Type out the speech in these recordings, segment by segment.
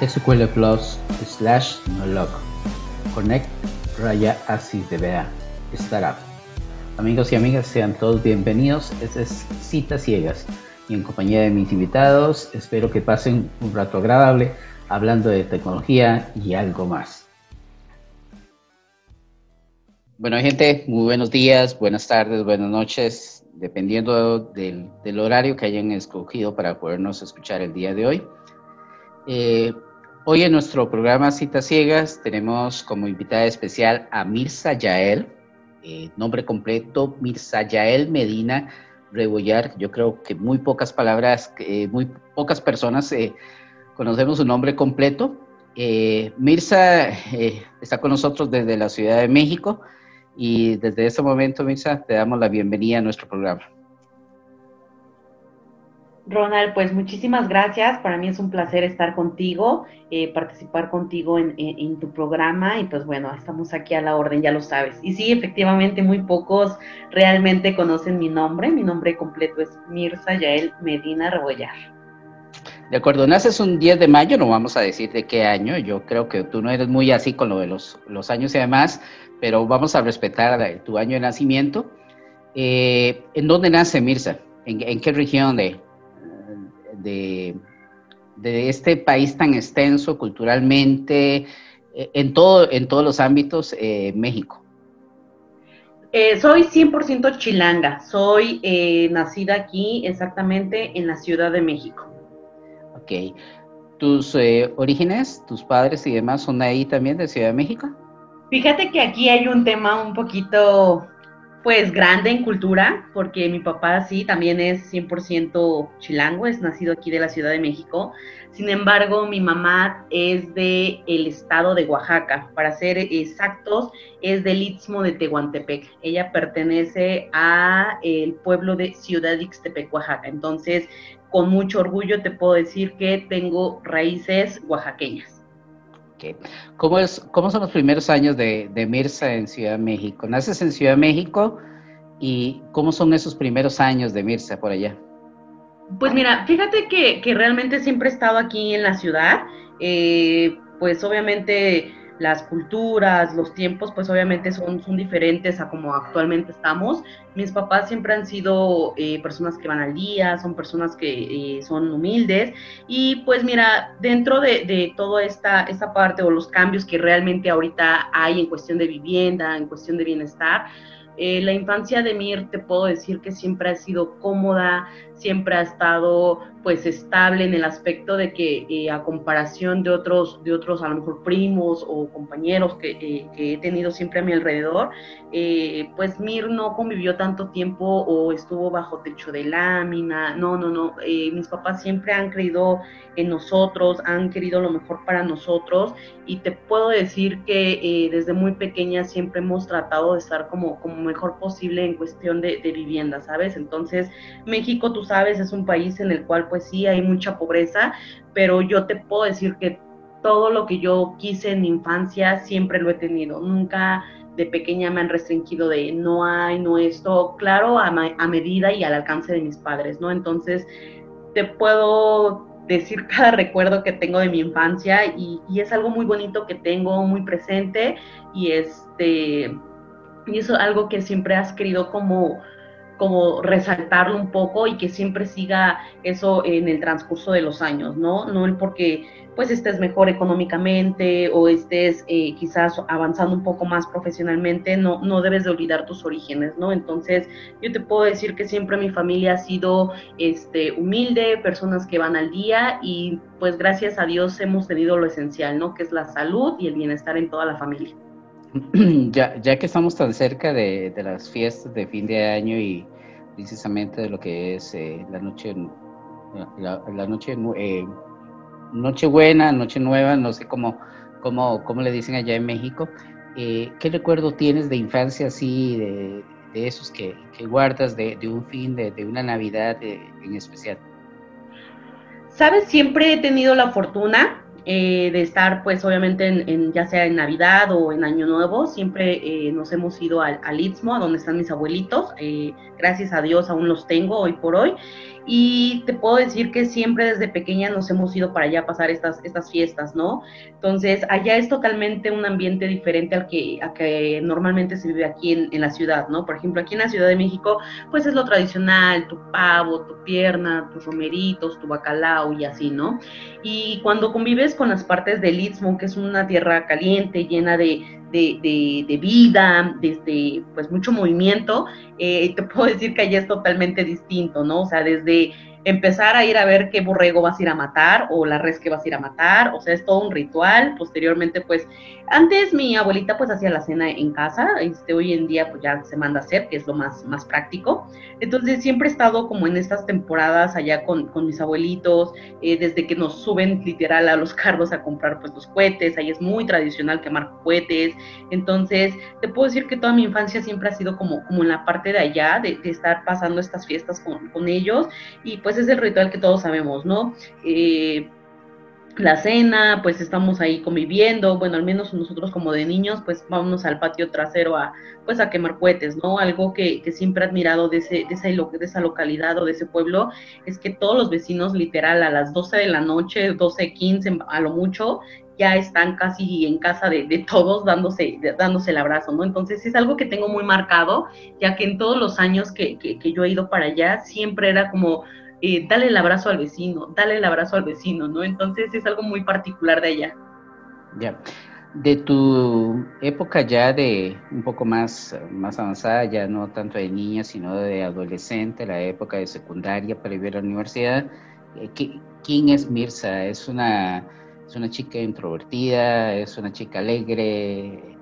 SQL Plus slash log Connect raya así vea Startup. Amigos y amigas, sean todos bienvenidos. Este es Citas Ciegas y en compañía de mis invitados espero que pasen un rato agradable hablando de tecnología y algo más. Bueno, gente, muy buenos días, buenas tardes, buenas noches, dependiendo del, del horario que hayan escogido para podernos escuchar el día de hoy. Eh, hoy en nuestro programa Citas Ciegas tenemos como invitada especial a Mirza Yael, eh, nombre completo Mirza Yael Medina Rebollar. Yo creo que muy pocas palabras, eh, muy pocas personas conocemos su nombre completo. Mirza está con nosotros desde la Ciudad de México y desde este momento, Mirza, te damos la bienvenida a nuestro programa. Ronald, pues muchísimas gracias. Para mí es un placer estar contigo, eh, participar contigo en, tu programa y pues bueno, estamos aquí a la orden, ya lo sabes. Y sí, efectivamente, muy pocos realmente conocen mi nombre. Mi nombre completo es Mirza Yael Medina Rebollar. De acuerdo, naces un 10 de mayo, no vamos a decir de qué año, yo creo que tú no eres muy así con lo de los, años y demás, pero vamos a respetar tu año de nacimiento. Eh, ¿En dónde nace Mirza? ¿En, qué región de, de, este país tan extenso culturalmente, eh, en, todo, en todos los ámbitos, eh, México? Eh, soy 100% chilanga, soy nacida aquí exactamente en la Ciudad de México. Ok. ¿Tus orígenes, tus padres y demás son ahí también de Ciudad de México? Fíjate que aquí hay un tema un poquito pues grande en cultura, porque mi papá sí, también es 100% chilango, es nacido aquí de la Ciudad de México. Sin embargo, mi mamá es de el estado de Oaxaca, para ser exactos, es del Istmo de Tehuantepec. Ella pertenece a el pueblo de Ciudad Ixtepec, Oaxaca. Entonces, con mucho orgullo te puedo decir que tengo raíces oaxaqueñas. ¿Cómo, es, ¿Cómo son los primeros años de, de, Mirza en Ciudad de México? ¿Naces en Ciudad de México y cómo son esos primeros años de Mirza por allá? Pues mira, fíjate que, que realmente siempre he estado aquí en la ciudad. Eh, pues obviamente las culturas, los tiempos, pues obviamente son, son diferentes a como actualmente estamos. Mis papás siempre han sido eh, personas que van al día, son personas que eh, son humildes y pues mira, dentro de, de toda esta, esta parte o los cambios que realmente ahorita hay en cuestión de vivienda, en cuestión de bienestar, eh, la infancia de Mir te puedo decir que siempre ha sido cómoda, siempre ha estado pues estable en el aspecto de que eh, a comparación de otros, de otros a lo mejor primos o compañeros que, eh, he tenido siempre a mi alrededor, pues Mir no convivió tanto tiempo o estuvo bajo techo de lámina, no, no, no, mis papás siempre han creído en nosotros, han querido lo mejor para nosotros. Y te puedo decir que desde muy pequeña siempre hemos tratado de estar como, como mejor posible en cuestión de, vivienda, ¿sabes? Entonces, México, tú sabes, es un país en el cual pues sí hay mucha pobreza, pero yo te puedo decir que todo lo que yo quise en mi infancia siempre lo he tenido. Nunca de pequeña me han restringido de no hay, no esto, claro, a, a medida y al alcance de mis padres, ¿no? Entonces, te puedo decir cada recuerdo que tengo de mi infancia y, y, es algo muy bonito que tengo muy presente y este y es algo que siempre has querido como, como resaltarlo un poco y que siempre siga eso en el transcurso de los años, ¿no? No el porque pues estés mejor económicamente o estés eh, quizás avanzando un poco más profesionalmente, no, no debes de olvidar tus orígenes, ¿no? Entonces, yo te puedo decir que siempre mi familia ha sido este, humilde, personas que van al día y pues gracias a Dios hemos tenido lo esencial, ¿no? Que es la salud y el bienestar en toda la familia. Ya, ya que estamos tan cerca de, las fiestas de fin de año y precisamente de lo que es eh, la noche, la, noche, eh, noche buena, noche nueva, no sé cómo, cómo, cómo le dicen allá en México. Eh, ¿Qué recuerdo tienes de infancia así, de, esos que, guardas, de, un fin, de, una Navidad en especial? Sabes, siempre he tenido la fortuna eh, de estar pues obviamente en, ya sea en Navidad o en Año Nuevo, siempre eh, nos hemos ido al, al Istmo, a donde están mis abuelitos, eh, gracias a Dios aún los tengo hoy por hoy, y te puedo decir que siempre desde pequeña nos hemos ido para allá a pasar estas, estas fiestas, ¿no? Entonces, allá es totalmente un ambiente diferente al que, a que normalmente se vive aquí en, en, la ciudad, ¿no? Por ejemplo, aquí en la Ciudad de México, pues es lo tradicional, tu pavo, tu pierna, tus romeritos, tu bacalao y así, ¿no? Y cuando convives con las partes del Istmo, que es una tierra caliente, llena de, de, de, vida, desde pues mucho movimiento, eh, te puedo decir que allá es totalmente distinto, ¿no? O sea, desde empezar a ir a ver qué borrego vas a ir a matar o la res que vas a ir a matar, o sea, es todo un ritual. Posteriormente, pues, antes mi abuelita pues hacía la cena en casa, este, hoy en día pues ya se manda a hacer, que es lo más, más práctico. Entonces siempre he estado como en estas temporadas allá con, con mis abuelitos, eh, desde que nos suben literal a los carros a comprar pues los cohetes, ahí es muy tradicional quemar cohetes. Entonces, te puedo decir que toda mi infancia siempre ha sido como, como en la parte de allá, de, de estar pasando estas fiestas con, con ellos y pues es el ritual que todos sabemos, ¿no? Eh, la cena, pues estamos ahí conviviendo, bueno, al menos nosotros como de niños, pues vámonos al patio trasero a, pues a quemar cohetes, ¿no? Algo que, que siempre he admirado de, ese, de, esa, de esa localidad o de ese pueblo es que todos los vecinos literal a las 12 de la noche, 12, 15 a lo mucho, ya están casi en casa de, todos dándose, dándose el abrazo, ¿no? Entonces es algo que tengo muy marcado, ya que en todos los años que, que yo he ido para allá, siempre era como eh, dale el abrazo al vecino, dale el abrazo al vecino, ¿no? Entonces es algo muy particular de allá. Ya. De tu época ya de un poco más, más avanzada, ya no tanto de niña, sino de adolescente, la época de secundaria para ir a la universidad, eh, ¿quién es Mirza? ¿Es una, es una chica introvertida? ¿Es una chica alegre? Eh,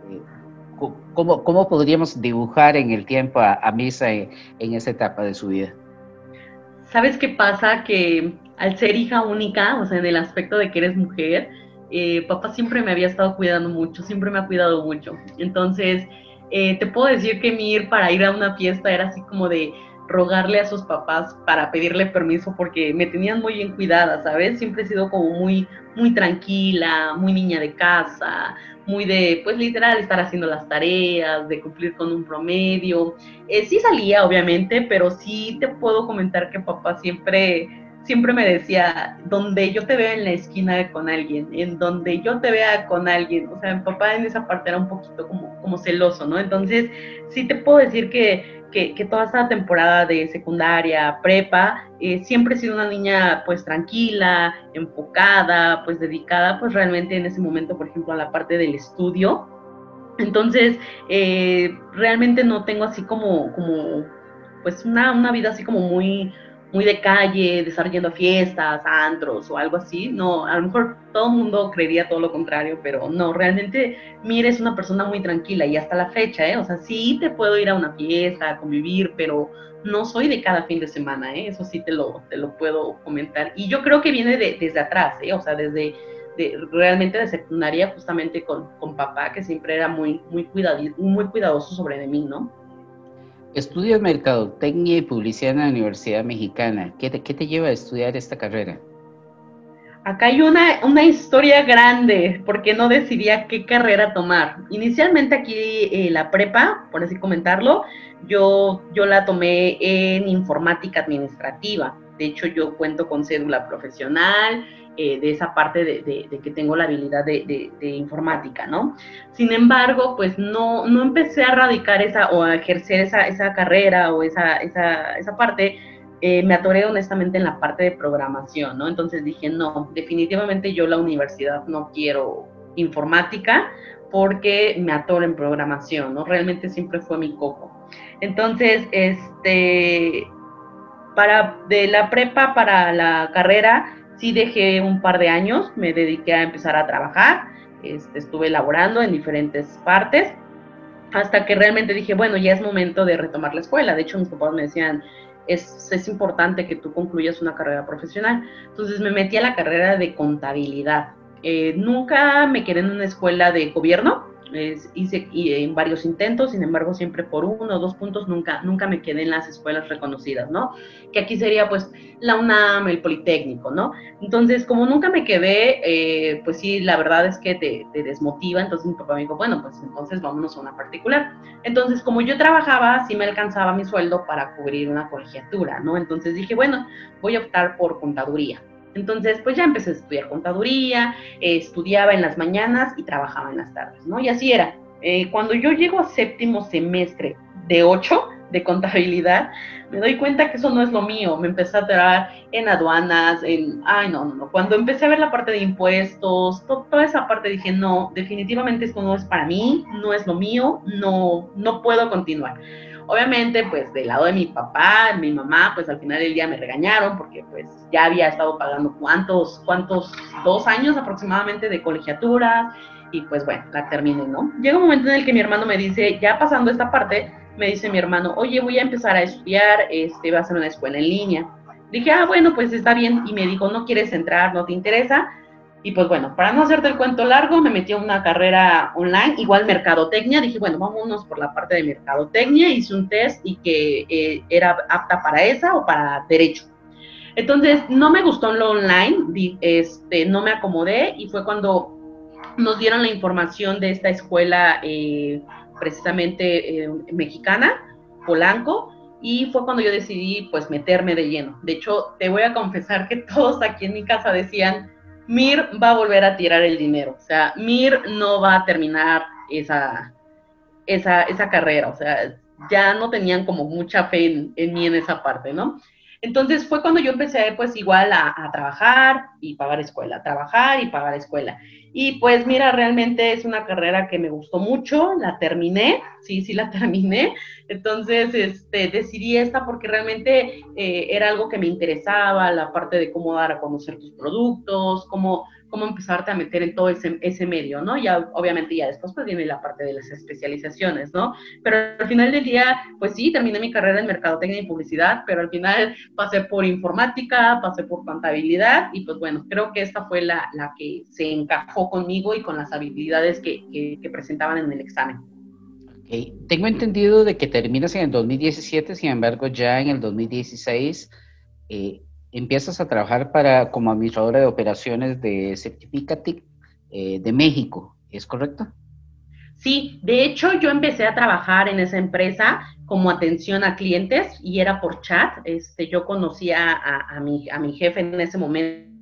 ¿Cómo, cómo podríamos dibujar en el tiempo a, a Mirza en, en esa etapa de su vida? ¿Sabes qué pasa? Que al ser hija única, o sea, en el aspecto de que eres mujer, eh, papá siempre me había estado cuidando mucho, siempre me ha cuidado mucho. Entonces, eh, te puedo decir que mi ir para ir a una fiesta era así como de rogarle a sus papás para pedirle permiso porque me tenían muy bien cuidada, ¿sabes? Siempre he sido como muy, muy tranquila, muy niña de casa, muy de, pues literal, estar haciendo las tareas, de cumplir con un promedio. Eh, sí salía, obviamente, pero sí te puedo comentar que papá siempre, siempre me decía, donde yo te vea en la esquina con alguien, en donde yo te vea con alguien, o sea, mi papá en esa parte era un poquito como, como celoso, ¿no? Entonces, sí te puedo decir que que, toda esta temporada de secundaria, prepa, eh, siempre he sido una niña pues tranquila, enfocada, pues dedicada pues realmente en ese momento, por ejemplo, a la parte del estudio. Entonces, eh, realmente no tengo así como, como pues una, una vida así como muy, muy de calle, de fiestas, antros o algo así. No, a lo mejor todo el mundo creería todo lo contrario, pero no, realmente Mire es una persona muy tranquila y hasta la fecha, ¿eh? O sea, sí te puedo ir a una fiesta, a convivir, pero no soy de cada fin de semana, ¿eh? Eso sí te lo, te lo puedo comentar. Y yo creo que viene de, desde atrás, ¿eh? O sea, desde de, realmente de secundaria, justamente con, con papá, que siempre era muy, muy, muy cuidadoso sobre de mí, ¿no? Estudias Mercadotecnia y Publicidad en la Universidad Mexicana. ¿Qué te, qué te lleva a estudiar esta carrera? Acá hay una, una, historia grande, porque no decidía qué carrera tomar. Inicialmente aquí eh, la prepa, por así comentarlo, yo, yo la tomé en informática administrativa. De hecho, yo cuento con cédula profesional, eh, de esa parte de, que tengo la habilidad de, de, informática, ¿no? Sin embargo, pues no, no empecé a radicar esa o a ejercer esa, esa carrera o esa, esa, esa parte, eh, me atoré honestamente en la parte de programación, ¿no? Entonces dije, no, definitivamente yo la universidad no quiero informática porque me atoro en programación, ¿no? Realmente siempre fue mi coco. Entonces, este, para de la prepa para la carrera, sí dejé un par de años, me dediqué a empezar a trabajar, este, estuve elaborando en diferentes partes, hasta que realmente dije, bueno, ya es momento de retomar la escuela. De hecho, mis papás me decían, es, es importante que tú concluyas una carrera profesional. Entonces me metí a la carrera de contabilidad. Eh, nunca me quedé en una escuela de gobierno, hice en varios intentos, sin embargo, siempre por uno o dos puntos nunca, nunca me quedé en las escuelas reconocidas, ¿no? Que aquí sería pues la UNAM, el Politécnico, ¿no? Entonces, como nunca me quedé, eh, pues sí, la verdad es que te, te, desmotiva, entonces mi papá me dijo, bueno, pues entonces vámonos a una particular. Entonces, como yo trabajaba, sí me alcanzaba mi sueldo para cubrir una colegiatura, ¿no? Entonces dije, bueno, voy a optar por contaduría. Entonces, pues ya empecé a estudiar contaduría, eh, estudiaba en las mañanas y trabajaba en las tardes, ¿no? Y así era. Eh, cuando yo llego a séptimo semestre de ocho de contabilidad, me doy cuenta que eso no es lo mío. Me empecé a entrar en aduanas, en, ay, no, no, no. Cuando empecé a ver la parte de impuestos, toda esa parte dije, no, definitivamente esto no es para mí, no es lo mío, no, no puedo continuar. Obviamente, pues del lado de mi papá, mi mamá, pues al final del día me regañaron porque pues ya había estado pagando cuántos, cuántos, dos años aproximadamente de colegiaturas y pues bueno, la terminé, ¿no? Llega un momento en el que mi hermano me dice, ya pasando esta parte, me dice mi hermano, oye, voy a empezar a estudiar, este, va a ser una escuela en línea. Dije, ah, bueno, pues está bien. Y me dijo, ¿no quieres entrar? ¿No te interesa? Y pues bueno, para no hacerte el cuento largo, me metí a una carrera online, igual mercadotecnia. Dije, bueno, vámonos por la parte de mercadotecnia. Hice un test y que eh, era apta para esa o para derecho. Entonces, no me gustó lo online, este, no me acomodé y fue cuando nos dieron la información de esta escuela eh, precisamente eh, mexicana, Polanco, y fue cuando yo decidí pues meterme de lleno. De hecho, te voy a confesar que todos aquí en mi casa decían, Mir va a volver a tirar el dinero. O sea, Mir no va a terminar esa, esa, esa carrera. O sea, ya no tenían como mucha fe en, mí en esa parte, ¿no? Entonces fue cuando yo empecé pues igual a, trabajar y pagar escuela, trabajar y pagar escuela. Y pues mira, realmente es una carrera que me gustó mucho, la terminé, sí, sí la terminé. Entonces, este, decidí esta porque realmente eh, era algo que me interesaba, la parte de cómo dar a conocer tus productos, cómo cómo empezarte a meter en todo ese, ese medio, ¿no? Ya, obviamente, ya después pues viene la parte de las especializaciones, ¿no? Pero al final del día, pues sí, terminé mi carrera en mercadotecnia y publicidad, pero al final pasé por informática, pasé por contabilidad y pues bueno, creo que esta fue la, la que se encajó conmigo y con las habilidades que, que, que presentaban en el examen. Okay. Tengo entendido de que terminas en el 2017, sin embargo, ya en el 2016 eh, empiezas a trabajar para como administradora de operaciones de Certificatic eh, de México, ¿es correcto? Sí, de hecho yo empecé a trabajar en esa empresa como atención a clientes y era por chat. Este, yo conocía a, a, mi, a mi jefe en ese momento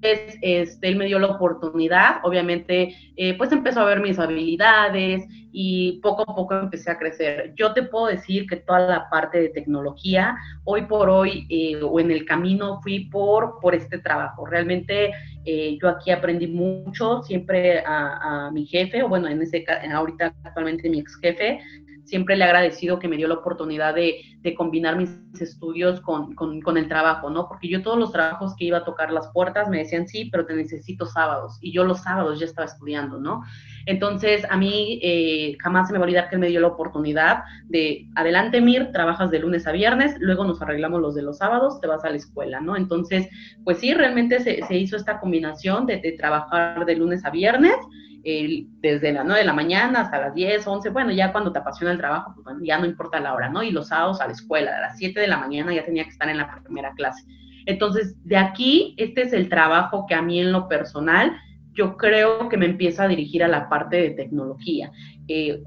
este, él me dio la oportunidad, obviamente, eh, pues empezó a ver mis habilidades y poco a poco empecé a crecer. Yo te puedo decir que toda la parte de tecnología, hoy por hoy eh, o en el camino fui por, por este trabajo. Realmente eh, yo aquí aprendí mucho, siempre a, a, mi jefe, o bueno, en ese ahorita actualmente mi ex jefe, siempre le he agradecido que me dio la oportunidad de, de combinar mis estudios con, con, con, el trabajo, ¿no? Porque yo todos los trabajos que iba a tocar las puertas me decían, sí, pero te necesito sábados. Y yo los sábados ya estaba estudiando, ¿no? Entonces, a mí eh, jamás se me va a olvidar que él me dio la oportunidad de, adelante, Mir, trabajas de lunes a viernes, luego nos arreglamos los de los sábados, te vas a la escuela, ¿no? Entonces, pues sí, realmente se, se hizo esta combinación de, trabajar de lunes a viernes desde las 9 de la mañana hasta las 10, 11, bueno, ya cuando te apasiona el trabajo, pues ya no importa la hora, ¿no? Y los sábados a la escuela, a las 7 de la mañana ya tenía que estar en la primera clase. Entonces, de aquí, este es el trabajo que a mí en lo personal, yo creo que me empieza a dirigir a la parte de tecnología. Eh,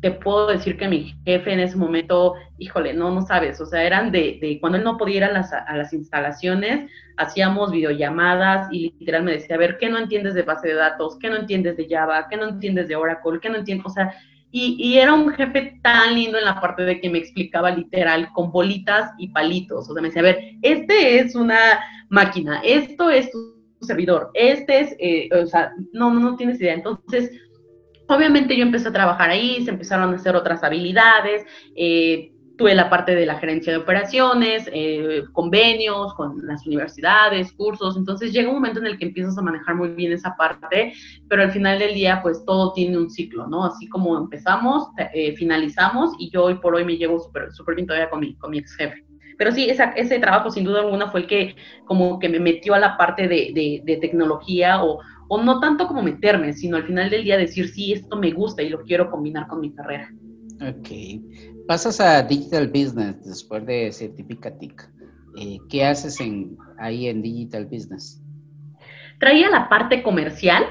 te puedo decir que mi jefe en ese momento, híjole, no, no sabes, o sea, eran de, de cuando él no podía ir a las, instalaciones, hacíamos videollamadas y literal me decía, a ver, ¿qué no entiendes de base de datos? ¿Qué no entiendes de Java? ¿Qué no entiendes de Oracle? ¿Qué no entiendes? O sea, y, y, era un jefe tan lindo en la parte de que me explicaba literal con bolitas y palitos, o sea, me decía, a ver, este es una máquina, esto es tu servidor, este es, eh, o sea, no, no tienes idea, entonces Obviamente yo empecé a trabajar ahí, se empezaron a hacer otras habilidades, eh, tuve la parte de la gerencia de operaciones, eh, convenios con las universidades, cursos, entonces llega un momento en el que empiezas a manejar muy bien esa parte, pero al final del día pues todo tiene un ciclo, ¿no? Así como empezamos, eh, finalizamos y yo hoy por hoy me llevo súper bien todavía con mi, con mi ex jefe. Pero sí, ese trabajo sin duda alguna fue el que como que me metió a la parte de, de, tecnología o, o no tanto como meterme, sino al final del día decir, sí, esto me gusta y lo quiero combinar con mi carrera. Ok. Pasas a Digital Business después de Certificatic. Eh, ¿Qué haces en, ahí en Digital Business? Traía la parte comercial,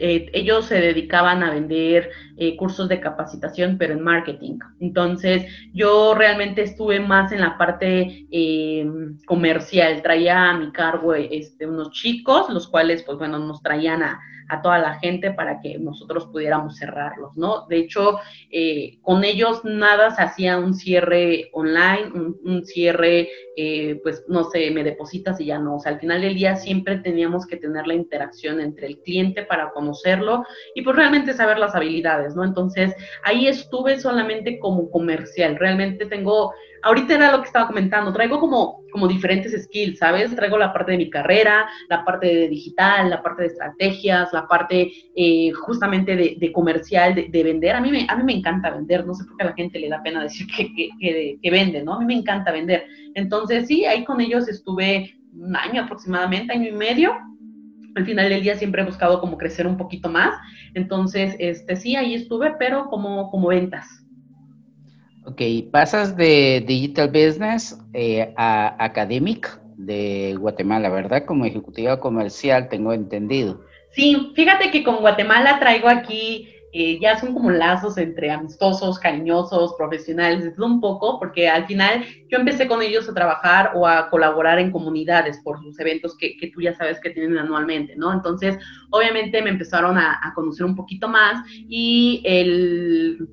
eh, ellos se dedicaban a vender eh, cursos de capacitación, pero en marketing. Entonces, yo realmente estuve más en la parte eh, comercial. Traía a mi cargo este, unos chicos, los cuales, pues bueno, nos traían a, a toda la gente para que nosotros pudiéramos cerrarlos, ¿no? De hecho, eh, con ellos nada se hacía un cierre online, un, cierre, eh, pues no sé, me depositas y ya no. O sea, al final del día siempre teníamos que tener la interacción entre el cliente para conocerlo y pues realmente saber las habilidades, ¿no? Entonces, ahí estuve solamente como comercial. Realmente tengo ahorita era lo que estaba comentando, traigo como, como diferentes skills, ¿sabes? Traigo la parte de mi carrera, la parte de digital, la parte de estrategias, la parte eh, justamente de, comercial, de, vender. A mí, me, a mí me encanta vender, no sé por qué a la gente le da pena decir que, que, que vende, ¿no? A mí me encanta vender. Entonces, sí, ahí con ellos estuve un año aproximadamente, año y medio, al final del día siempre he buscado como crecer un poquito más. Entonces, este sí, ahí estuve, pero como, como ventas. Ok, pasas de Digital Business eh, a Academic de Guatemala, ¿verdad? Como ejecutiva comercial, tengo entendido. Sí, fíjate que con Guatemala traigo aquí, eh, ya son como lazos entre amistosos, cariñosos, profesionales, todo un poco, porque al final yo empecé con ellos a trabajar o a colaborar en comunidades por sus eventos que, tú ya sabes que tienen anualmente, ¿no? Entonces, obviamente me empezaron a, a conocer un poquito más y el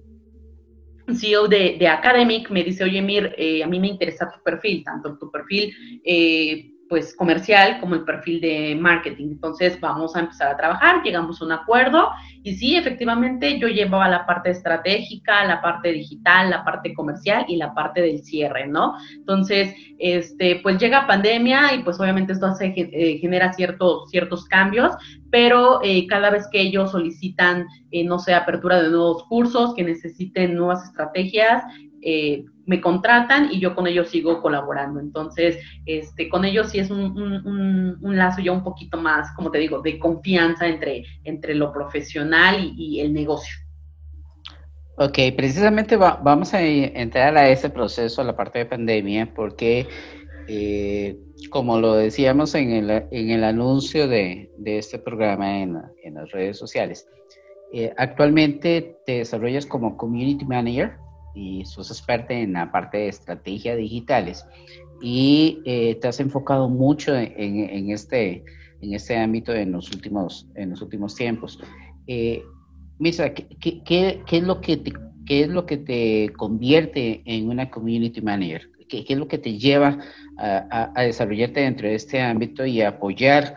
CEO de, de, Academic me dice, oye, Mir, eh, a mí me interesa tu perfil, tanto tu perfil eh, pues comercial como el perfil de marketing. Entonces vamos a empezar a trabajar, llegamos a un acuerdo y sí, efectivamente yo llevaba la parte estratégica, la parte digital, la parte comercial y la parte del cierre, ¿no? Entonces, este, pues llega pandemia y pues obviamente esto hace, eh, genera ciertos, ciertos cambios, pero eh, cada vez que ellos solicitan, eh, no sé, apertura de nuevos cursos, que necesiten nuevas estrategias, eh, me contratan y yo con ellos sigo colaborando. Entonces, este, con ellos sí es un, lazo ya un poquito más, como te digo, de confianza entre, entre lo profesional y, el negocio. Ok, precisamente vamos a entrar a ese proceso, a la parte de pandemia, porque eh, como lo decíamos en el, en el anuncio de, de este programa en, en, las redes sociales, eh, actualmente te desarrollas como Community Manager y sos experta en la parte de estrategia digitales y eh, te has enfocado mucho en, en, este, en este ámbito en los últimos, en los últimos tiempos. Eh, Misa, ¿qué, qué, qué, es lo que te, ¿qué es lo que te convierte en una community manager? ¿Qué, qué es lo que te lleva a, a, desarrollarte dentro de este ámbito y a apoyar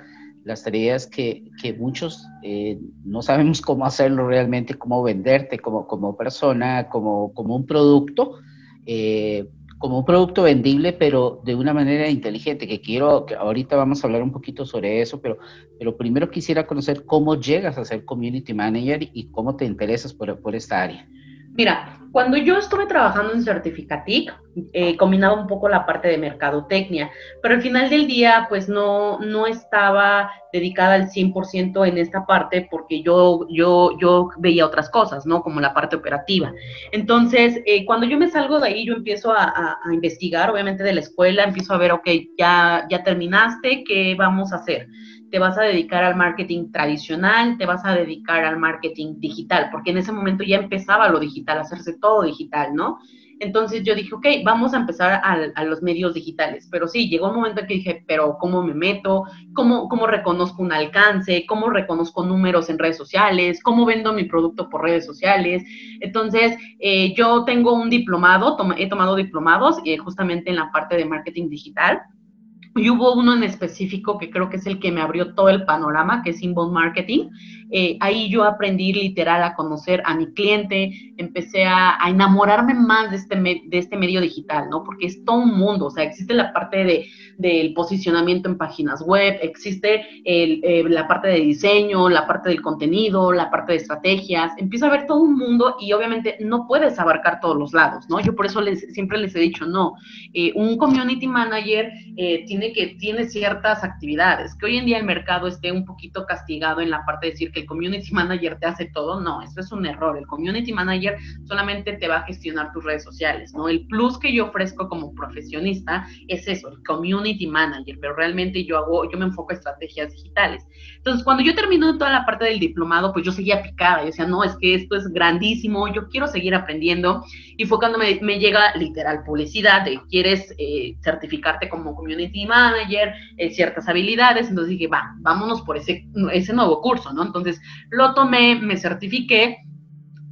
las tareas que, que muchos eh, no sabemos cómo hacerlo realmente, cómo venderte como, como persona, como, como un producto, eh, como un producto vendible, pero de una manera inteligente, que quiero, que ahorita vamos a hablar un poquito sobre eso, pero, pero primero quisiera conocer cómo llegas a ser community manager y cómo te interesas por, por esta área. Mira, cuando yo estuve trabajando en Certificatic, eh, combinaba un poco la parte de mercadotecnia, pero al final del día, pues no, no estaba dedicada al 100% en esta parte porque yo, yo, yo veía otras cosas, ¿no? Como la parte operativa. Entonces, eh, cuando yo me salgo de ahí, yo empiezo a, a, investigar, obviamente de la escuela, empiezo a ver, ok, ya, ya terminaste, ¿qué vamos a hacer? Te vas a dedicar al marketing tradicional, te vas a dedicar al marketing digital, porque en ese momento ya empezaba lo digital, hacerse todo digital, ¿no? Entonces yo dije, ok, vamos a empezar a, los medios digitales. Pero sí, llegó un momento en que dije, pero ¿cómo me meto? ¿Cómo, ¿Cómo reconozco un alcance? ¿Cómo reconozco números en redes sociales? ¿Cómo vendo mi producto por redes sociales? Entonces, eh, yo tengo un diplomado, he tomado diplomados eh, justamente en la parte de marketing digital. Y hubo uno en específico que creo que es el que me abrió todo el panorama, que es Inbound Marketing, eh, ahí yo aprendí literal a conocer a mi cliente, empecé a, enamorarme más de este, de este medio digital, ¿no? Porque es todo un mundo, o sea, existe la parte de, del posicionamiento en páginas web, existe eh, la parte de diseño, la parte del contenido, la parte de estrategias, empieza a ver todo un mundo y obviamente no puedes abarcar todos los lados, ¿no? Yo por eso les, siempre les he dicho, no, eh, un community manager tiene que, tiene ciertas actividades, que hoy en día el mercado esté un poquito castigado en la parte de decir que el community manager te hace todo, no, eso es un error. El community manager solamente te va a gestionar tus redes sociales, ¿no? El plus que yo ofrezco como profesionista es eso, el community manager, pero realmente yo hago, yo me enfoco en estrategias digitales. Entonces, cuando yo termino toda la parte del diplomado, pues yo seguía picada, yo decía, no, es que esto es grandísimo, yo quiero seguir aprendiendo. Y fue cuando me, llega literal publicidad de quieres eh, certificarte como community manager, eh, ciertas habilidades, entonces dije, va, vámonos por ese, ese nuevo curso, ¿no? Entonces lo tomé, me certifiqué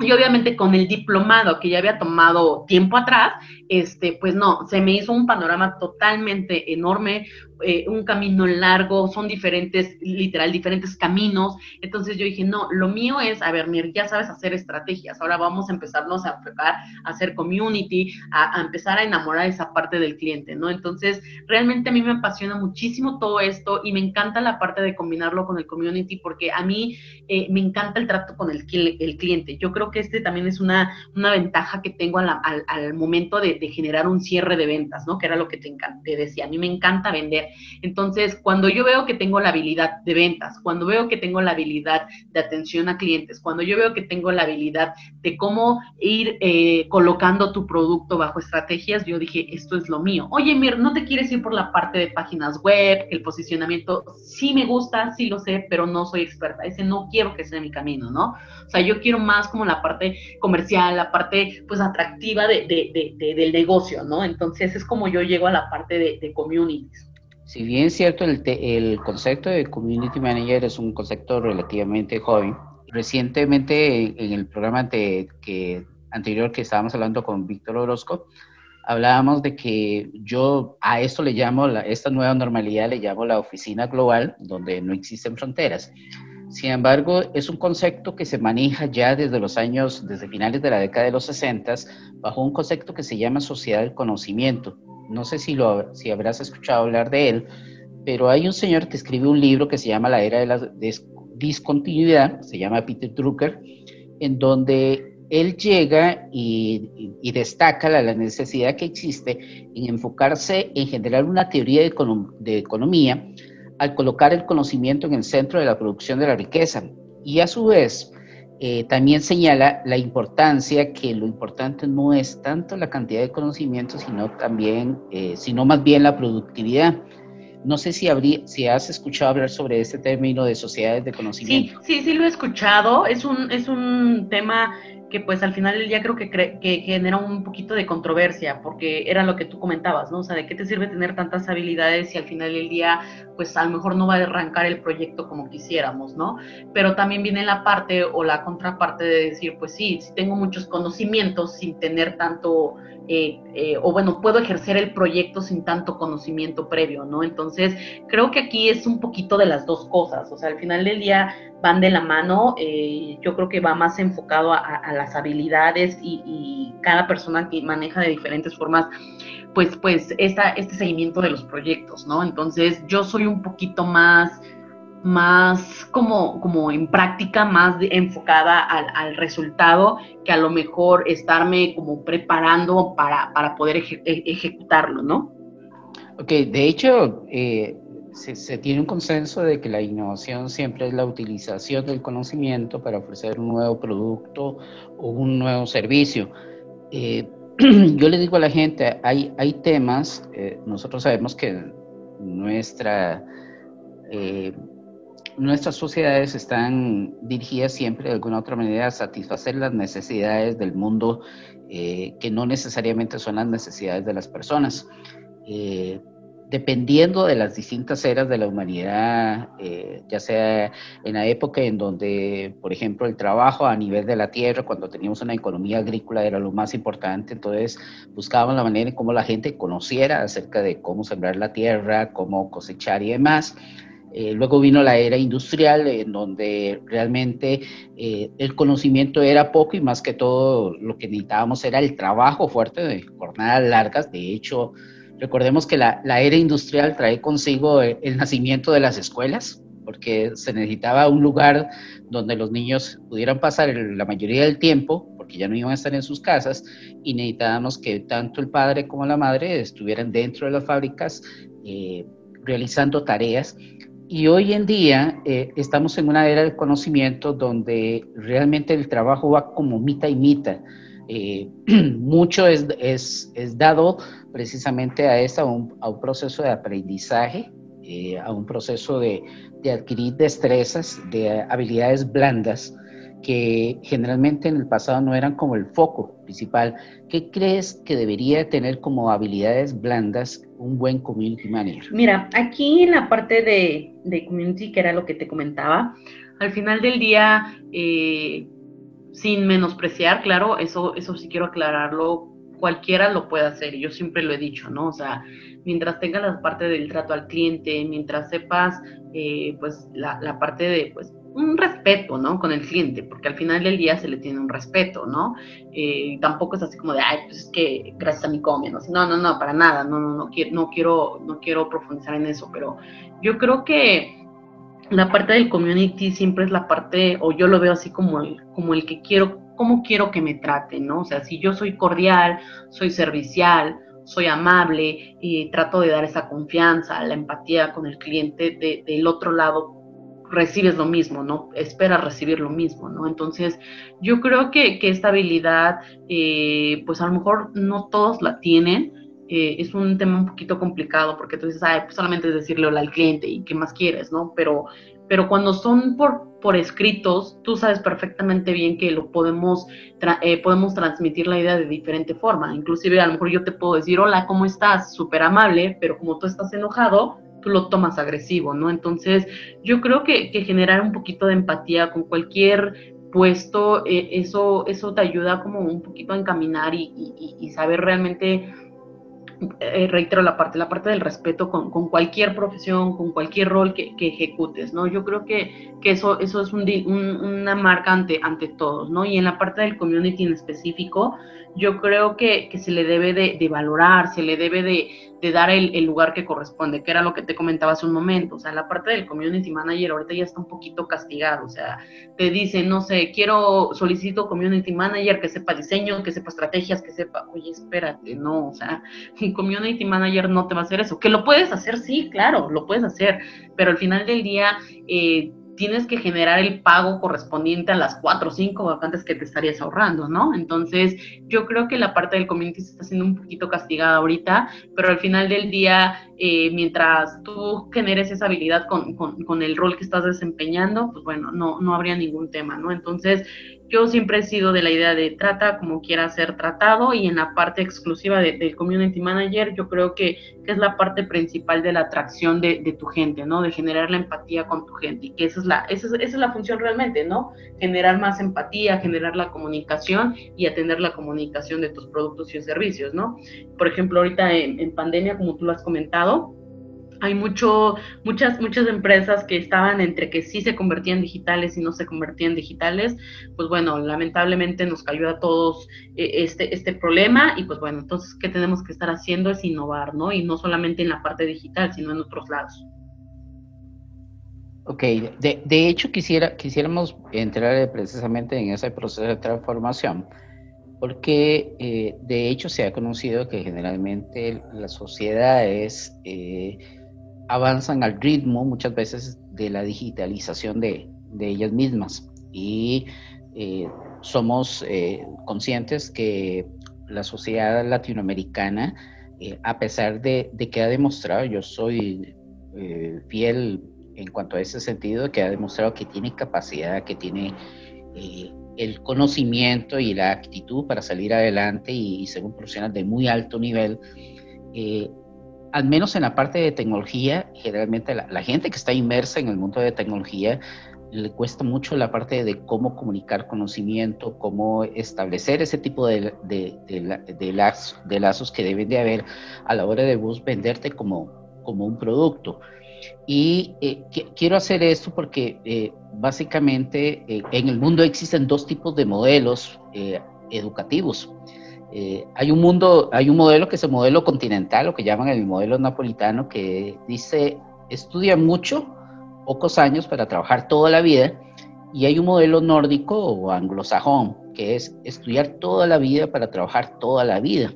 y obviamente con el diplomado que ya había tomado tiempo atrás, este, pues no, se me hizo un panorama totalmente enorme, eh, un camino largo, son diferentes, literal, diferentes caminos. Entonces yo dije, no, lo mío es, a ver, Mir, ya sabes hacer estrategias, ahora vamos a empezarnos a enfocar a hacer community, a, empezar a enamorar esa parte del cliente, ¿no? Entonces, realmente a mí me apasiona muchísimo todo esto y me encanta la parte de combinarlo con el community porque a mí eh, me encanta el trato con el, cliente. Yo creo que este también es una, una ventaja que tengo al, al, momento de, de, generar un cierre de ventas, ¿no? Que era lo que te, te decía. A mí me encanta vender entonces, cuando yo veo que tengo la habilidad de ventas, cuando veo que tengo la habilidad de atención a clientes, cuando yo veo que tengo la habilidad de cómo ir eh, colocando tu producto bajo estrategias, yo dije, esto es lo mío. Oye, Mir, ¿no te quieres ir por la parte de páginas web, el posicionamiento? Sí me gusta, sí lo sé, pero no soy experta. Ese no quiero que sea mi camino, ¿no? O sea, yo quiero más como la parte comercial, la parte pues atractiva de, negocio, ¿no? Entonces es como yo llego a la parte de communities. Si bien es cierto, el, el concepto de Community Manager es un concepto relativamente joven, recientemente en el programa anterior que estábamos hablando con Víctor Orozco, hablábamos de que yo a esto le llamo, la, esta nueva normalidad le llamo la oficina global, donde no existen fronteras. Sin embargo, es un concepto que se maneja ya desde los años, desde finales de la década de los 60, bajo un concepto que se llama sociedad del conocimiento. No sé si, lo, si habrás escuchado hablar de él, pero hay un señor que escribe un libro que se llama La Era de la Discontinuidad, se llama Peter Drucker, en donde él llega y, destaca la, necesidad que existe en enfocarse en generar una teoría de, de economía al colocar el conocimiento en el centro de la producción de la riqueza. Y a su vez, eh, también señala la importancia que lo importante no es tanto la cantidad de conocimiento, sino también, eh, sino más bien la productividad. No sé si, habría, si has escuchado hablar sobre este término de sociedades de conocimiento. Sí, sí, sí lo he escuchado. Es un, es un tema que pues al final del día creo que, que genera un poquito de controversia, porque era lo que tú comentabas, ¿no? O sea, ¿de qué te sirve tener tantas habilidades si al final del día pues a lo mejor no va a arrancar el proyecto como quisiéramos, ¿no? Pero también viene la parte o la contraparte de decir, pues sí, si tengo muchos conocimientos sin tener tanto, eh, eh, o bueno, puedo ejercer el proyecto sin tanto conocimiento previo, ¿no? Entonces, creo que aquí es un poquito de las dos cosas, o sea, al final del día van de la mano, eh, yo creo que va más enfocado a, las habilidades y, y cada persona que maneja de diferentes formas pues, pues esta, este seguimiento de los proyectos, ¿no? Entonces yo soy un poquito más, más como, como en práctica, más enfocada al, resultado que a lo mejor estarme como preparando para, poder e, ejecutarlo, ¿no? Ok, de hecho, eh, se, tiene un consenso de que la innovación siempre es la utilización del conocimiento para ofrecer un nuevo producto o un nuevo servicio. Eh, yo le digo a la gente, hay, hay temas, eh, nosotros sabemos que nuestra, nuestras sociedades están dirigidas siempre de alguna otra manera a satisfacer las necesidades del mundo eh, que no necesariamente son las necesidades de las personas dependiendo de las distintas eras de la humanidad, eh, ya sea en la época en donde, por ejemplo, el trabajo a nivel de la tierra, cuando teníamos una economía agrícola, era lo más importante, entonces buscábamos la manera en cómo la gente conociera acerca de cómo sembrar la tierra, cómo cosechar y demás. Eh, luego vino la era industrial, en donde realmente eh, el conocimiento era poco y más que todo lo que necesitábamos era el trabajo fuerte de jornadas largas. De hecho, recordemos que la, era industrial trae consigo el, nacimiento de las escuelas, porque se necesitaba un lugar donde los niños pudieran pasar la mayoría del tiempo, porque ya no iban a estar en sus casas, y necesitábamos que tanto el padre como la madre estuvieran dentro de las fábricas eh, realizando tareas y hoy en día eh, estamos en una era del conocimiento donde realmente el trabajo va como mita y mita. Eh, mucho es, es, es, dado precisamente a, esa, a un proceso de aprendizaje, eh, a un proceso de, de, adquirir destrezas, de habilidades blandas que generalmente en el pasado no eran como el foco principal. ¿Qué crees que debería tener como habilidades blandas un buen community manager? Mira, aquí en la parte de, community, que era lo que te comentaba, al final del día, eh, sin menospreciar, claro, eso, eso sí quiero aclararlo, cualquiera lo puede hacer, yo siempre lo he dicho, ¿no? O sea, mientras tengas la parte del trato al cliente, mientras sepas, eh, pues, la, la, parte de, pues, un respeto, ¿no? Con el cliente, porque al final del día se le tiene un respeto, ¿no? Eh, tampoco es así como de, ay, pues es que gracias a mi comida, ¿no? No, no, para nada, no, no, no, quiero, no quiero, no quiero profundizar en eso, pero yo creo que la parte del community siempre es la parte, o yo lo veo así como el, como el que quiero, cómo quiero que me traten, ¿no? O sea, si yo soy cordial, soy servicial, soy amable y trato de dar esa confianza, la empatía con el cliente del otro lado, recibes lo mismo, ¿no? Esperas recibir lo mismo, ¿no? Entonces, yo creo que, esta habilidad, eh, pues a lo mejor no todos la tienen. Eh, es un tema un poquito complicado porque tú dices, ay, pues solamente es decirle hola al cliente y qué más quieres, ¿no? Pero, pero cuando son por, por escritos, tú sabes perfectamente bien que lo podemos, eh, podemos transmitir la idea de diferente forma. Inclusive a lo mejor yo te puedo decir, hola, ¿cómo estás? Súper amable, pero como tú estás enojado, tú lo tomas agresivo, ¿no? Entonces, yo creo que, generar un poquito de empatía con cualquier puesto, eh, eso, eso te ayuda como un poquito a encaminar y, saber realmente, eh, reitero la parte, la parte del respeto con, cualquier profesión, con cualquier rol que, ejecutes, ¿no? Yo creo que, eso, eso es una marca ante, ante todos, ¿no? Y en la parte del community en específico, yo creo que, se le debe de valorar, se le debe de, de dar el, lugar que corresponde, que era lo que te comentaba hace un momento. O sea, la parte del community manager ahorita ya está un poquito castigado. O sea, te dicen, no sé, quiero, solicito community manager que sepa diseño, que sepa estrategias, que sepa, oye, espérate, no, o sea, un community manager no te va a hacer eso. Que lo puedes hacer, sí, claro, lo puedes hacer, pero al final del día, eh, tienes que generar el pago correspondiente a las cuatro o cinco vacantes que te estarías ahorrando, ¿no? Entonces, yo creo que la parte del community se está haciendo un poquito castigada ahorita, pero al final del día, eh, mientras tú generes esa habilidad con, con, el rol que estás desempeñando, pues bueno, no, no habría ningún tema, ¿no? Entonces, yo siempre he sido de la idea de trata como quiera ser tratado y en la parte exclusiva del community manager yo creo que, es la parte principal de la atracción de, tu gente, ¿no? De generar la empatía con tu gente y que esa es, la, esa es, la función realmente, ¿no? Generar más empatía, generar la comunicación y atender la comunicación de tus productos y servicios, ¿no? Por ejemplo, ahorita en pandemia, como tú lo has comentado, hay mucho, muchas, muchas empresas que estaban entre que sí se convertían digitales y no se convertían digitales. Pues bueno, lamentablemente nos cayó a todos eh, este, este problema y pues bueno, entonces, ¿qué tenemos que estar haciendo? Es innovar, ¿no? Y no solamente en la parte digital, sino en otros lados. Ok, de, de hecho quisiera, quisiéramos entrar precisamente en ese proceso de transformación, porque eh, de hecho se ha conocido que generalmente la sociedad es... Eh, avanzan al ritmo muchas veces de la digitalización de, ellas mismas. Y eh, somos eh, conscientes que la sociedad latinoamericana, eh, a pesar de, que ha demostrado, yo soy fiel en cuanto a ese sentido, que ha demostrado que tiene capacidad, que tiene el conocimiento y la actitud para salir adelante y, ser un profesional de muy alto nivel, al menos en la parte de tecnología, generalmente la, gente que está inmersa en el mundo de tecnología le cuesta mucho la parte de cómo comunicar conocimiento, cómo establecer ese tipo de, de, de, lazos que deben de haber a la hora de vos venderte como, como un producto. Y eh, quiero hacer esto porque eh, básicamente eh, en el mundo existen dos tipos de modelos educativos. Hay un mundo, hay un modelo que es el modelo continental, lo que llaman el modelo napolitano, que dice estudia mucho, pocos años para trabajar toda la vida, y hay un modelo nórdico o anglosajón, que es estudiar toda la vida para trabajar toda la vida.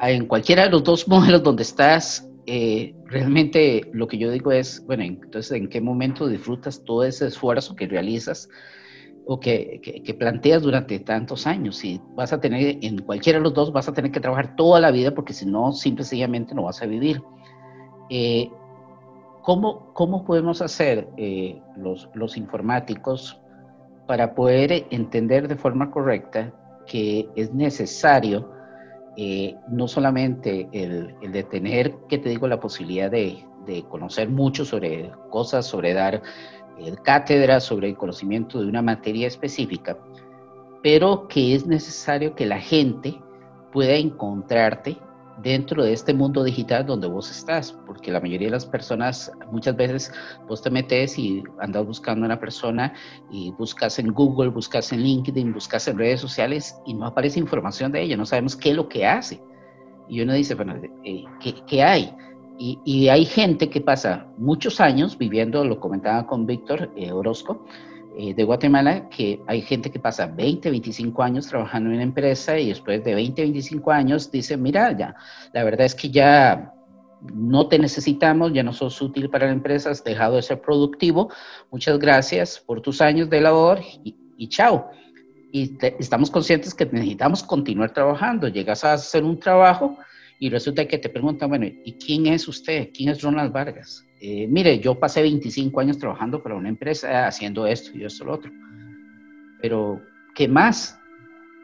En cualquiera de los dos modelos donde estás, eh, realmente lo que yo digo es, bueno, entonces, ¿en qué momento disfrutas todo ese esfuerzo que realizas o que, que, planteas durante tantos años? Si vas a tener, en cualquiera de los dos, vas a tener que trabajar toda la vida porque si no, simplemente no vas a vivir. Eh, ¿cómo, ¿Cómo podemos hacer eh, los, los informáticos para poder entender de forma correcta que es necesario eh, no solamente el, de tener, que te digo, la posibilidad de, conocer mucho sobre cosas, sobre dar cátedras, sobre el conocimiento de una materia específica, pero que es necesario que la gente pueda encontrarte dentro de este mundo digital donde vos estás, porque la mayoría de las personas, muchas veces vos te metes y andas buscando a una persona y buscas en Google, buscas en LinkedIn, buscas en redes sociales y no aparece información de ella, no sabemos qué es lo que hace. Y uno dice, bueno, eh, ¿qué, hay? Y, hay gente que pasa muchos años viviendo, lo comentaba con Víctor eh, Orozco, eh, de Guatemala que hay gente que pasa 20, 25 años trabajando en una empresa y después de 20, 25 años dice, mira, ya, la verdad es que ya no te necesitamos, ya no sos útil para la empresa, has dejado de ser productivo, muchas gracias por tus años de labor y, chao. Y estamos conscientes que necesitamos continuar trabajando, llegas a hacer un trabajo y resulta que te preguntan, bueno, ¿y quién es usted? ¿Quién es Ronald Vargas? Eh, mire, yo pasé 25 años trabajando para una empresa haciendo esto y esto lo otro. Pero, ¿qué más?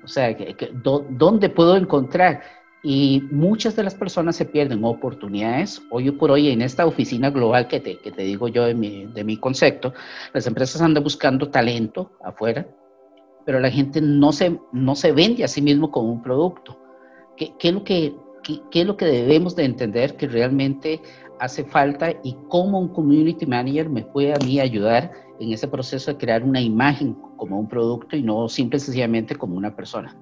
O sea, ¿dónde puedo encontrar? Y muchas de las personas se pierden oportunidades. Hoy por hoy, en esta oficina global que te, que te digo yo de mi, de mi concepto, las empresas andan buscando talento afuera, pero la gente no se, no se vende a sí mismo como un producto. ¿Qué, qué es lo que, qué, qué es lo que debemos de entender que realmente hace falta y cómo un community manager me puede a mí ayudar en ese proceso de crear una imagen como un producto y no simple y sencillamente como una persona.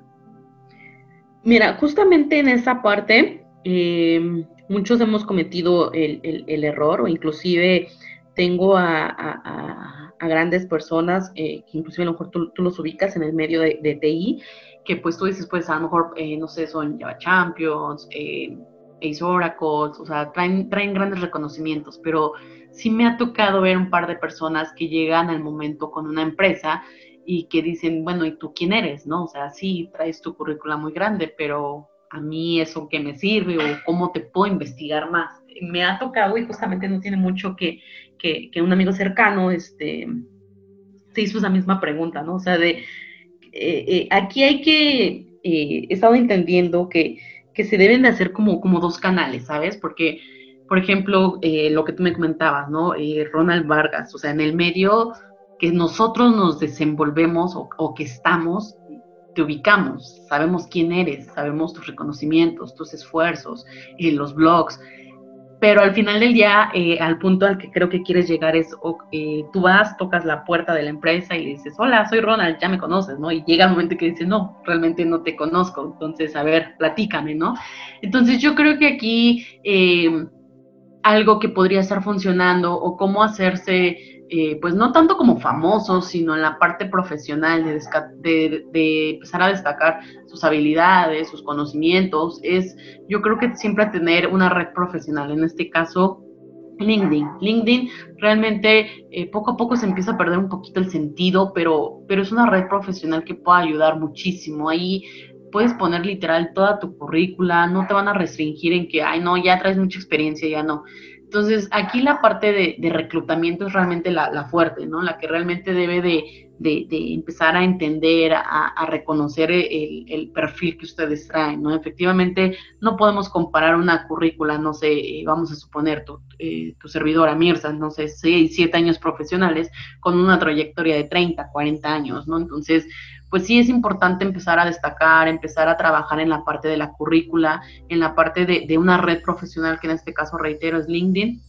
Mira, justamente en esa parte, eh, muchos hemos cometido el, error o inclusive tengo a, grandes personas, eh, que inclusive a lo mejor tú, los ubicas en el medio de, TI, que pues tú dices, pues a lo mejor, eh, no sé, son Java Champions, Ace Oracle, o sea, traen, traen grandes reconocimientos, pero sí me ha tocado ver un par de personas que llegan al momento con una empresa y que dicen, bueno, ¿y tú quién eres? ¿No? O sea, sí, traes tu currícula muy grande, pero a mí eso qué me sirve o cómo te puedo investigar más. Me ha tocado y justamente no tiene mucho que, que, un amigo cercano este, se hizo esa misma pregunta, ¿no? O sea, de, eh, eh, aquí hay que, eh, he estado entendiendo que que se deben de hacer como, como dos canales, ¿sabes? Porque, por ejemplo, eh, lo que tú me comentabas, ¿no? Ronald Vargas, o sea, en el medio que nosotros nos desenvolvemos o, que estamos, te ubicamos, sabemos quién eres, sabemos tus reconocimientos, tus esfuerzos, eh, los blogs, pero al final del día, eh, al punto al que creo que quieres llegar es, eh, tú vas, tocas la puerta de la empresa y le dices, hola, soy Ronald, ya me conoces, ¿no? Y llega el momento que dices, no, realmente no te conozco, entonces, a ver, platícame, ¿no? Entonces yo creo que aquí eh, algo que podría estar funcionando o cómo hacerse eh, pues no tanto como famosos, sino en la parte profesional de, empezar a destacar sus habilidades, sus conocimientos, es yo creo que siempre tener una red profesional, en este caso LinkedIn. LinkedIn realmente eh, poco a poco se empieza a perder un poquito el sentido, pero, pero es una red profesional que puede ayudar muchísimo. Ahí puedes poner literal toda tu currícula, no te van a restringir en que, ay, no, ya traes mucha experiencia, ya no. Entonces, aquí la parte de, reclutamiento es realmente la, fuerte, ¿no? La que realmente debe de, empezar a entender, a, reconocer el, perfil que ustedes traen, ¿no? Efectivamente, no podemos comparar una currícula, no sé, eh, vamos a suponer tu, eh, tu servidora Mirza, no sé, 6, 7 años profesionales con una trayectoria de 30, 40 años, ¿no? Entonces, pues sí es importante empezar a destacar, empezar a trabajar en la parte de la currícula, en la parte de, una red profesional, que en este caso, reitero, es LinkedIn.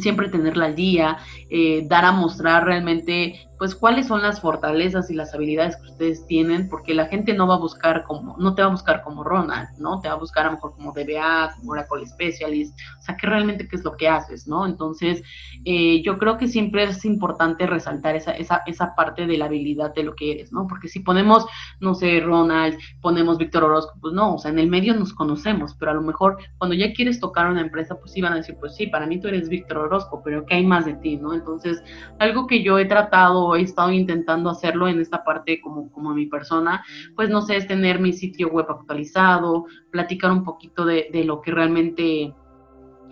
Siempre tenerla al día, eh, dar a mostrar realmente pues cuáles son las fortalezas y las habilidades que ustedes tienen, porque la gente no va a buscar como, no te va a buscar como Ronald, ¿no? Te va a buscar a lo mejor como DBA, como Oracle Specialist, o sea, que realmente qué es lo que haces, ¿no? Entonces, eh, yo creo que siempre es importante resaltar esa, esa, esa parte de la habilidad de lo que eres, ¿no? Porque si ponemos, no sé, Ronald, ponemos Víctor Orozco, pues no, o sea, en el medio nos conocemos, pero a lo mejor cuando ya quieres tocar una empresa, pues sí van a decir, pues sí, para mí tú eres Víctor Orozco, pero ¿qué hay más de ti, no? Entonces, algo que yo he tratado he estado intentando hacerlo en esta parte como, como mi persona, pues no sé, es tener mi sitio web actualizado, platicar un poquito de, de lo que realmente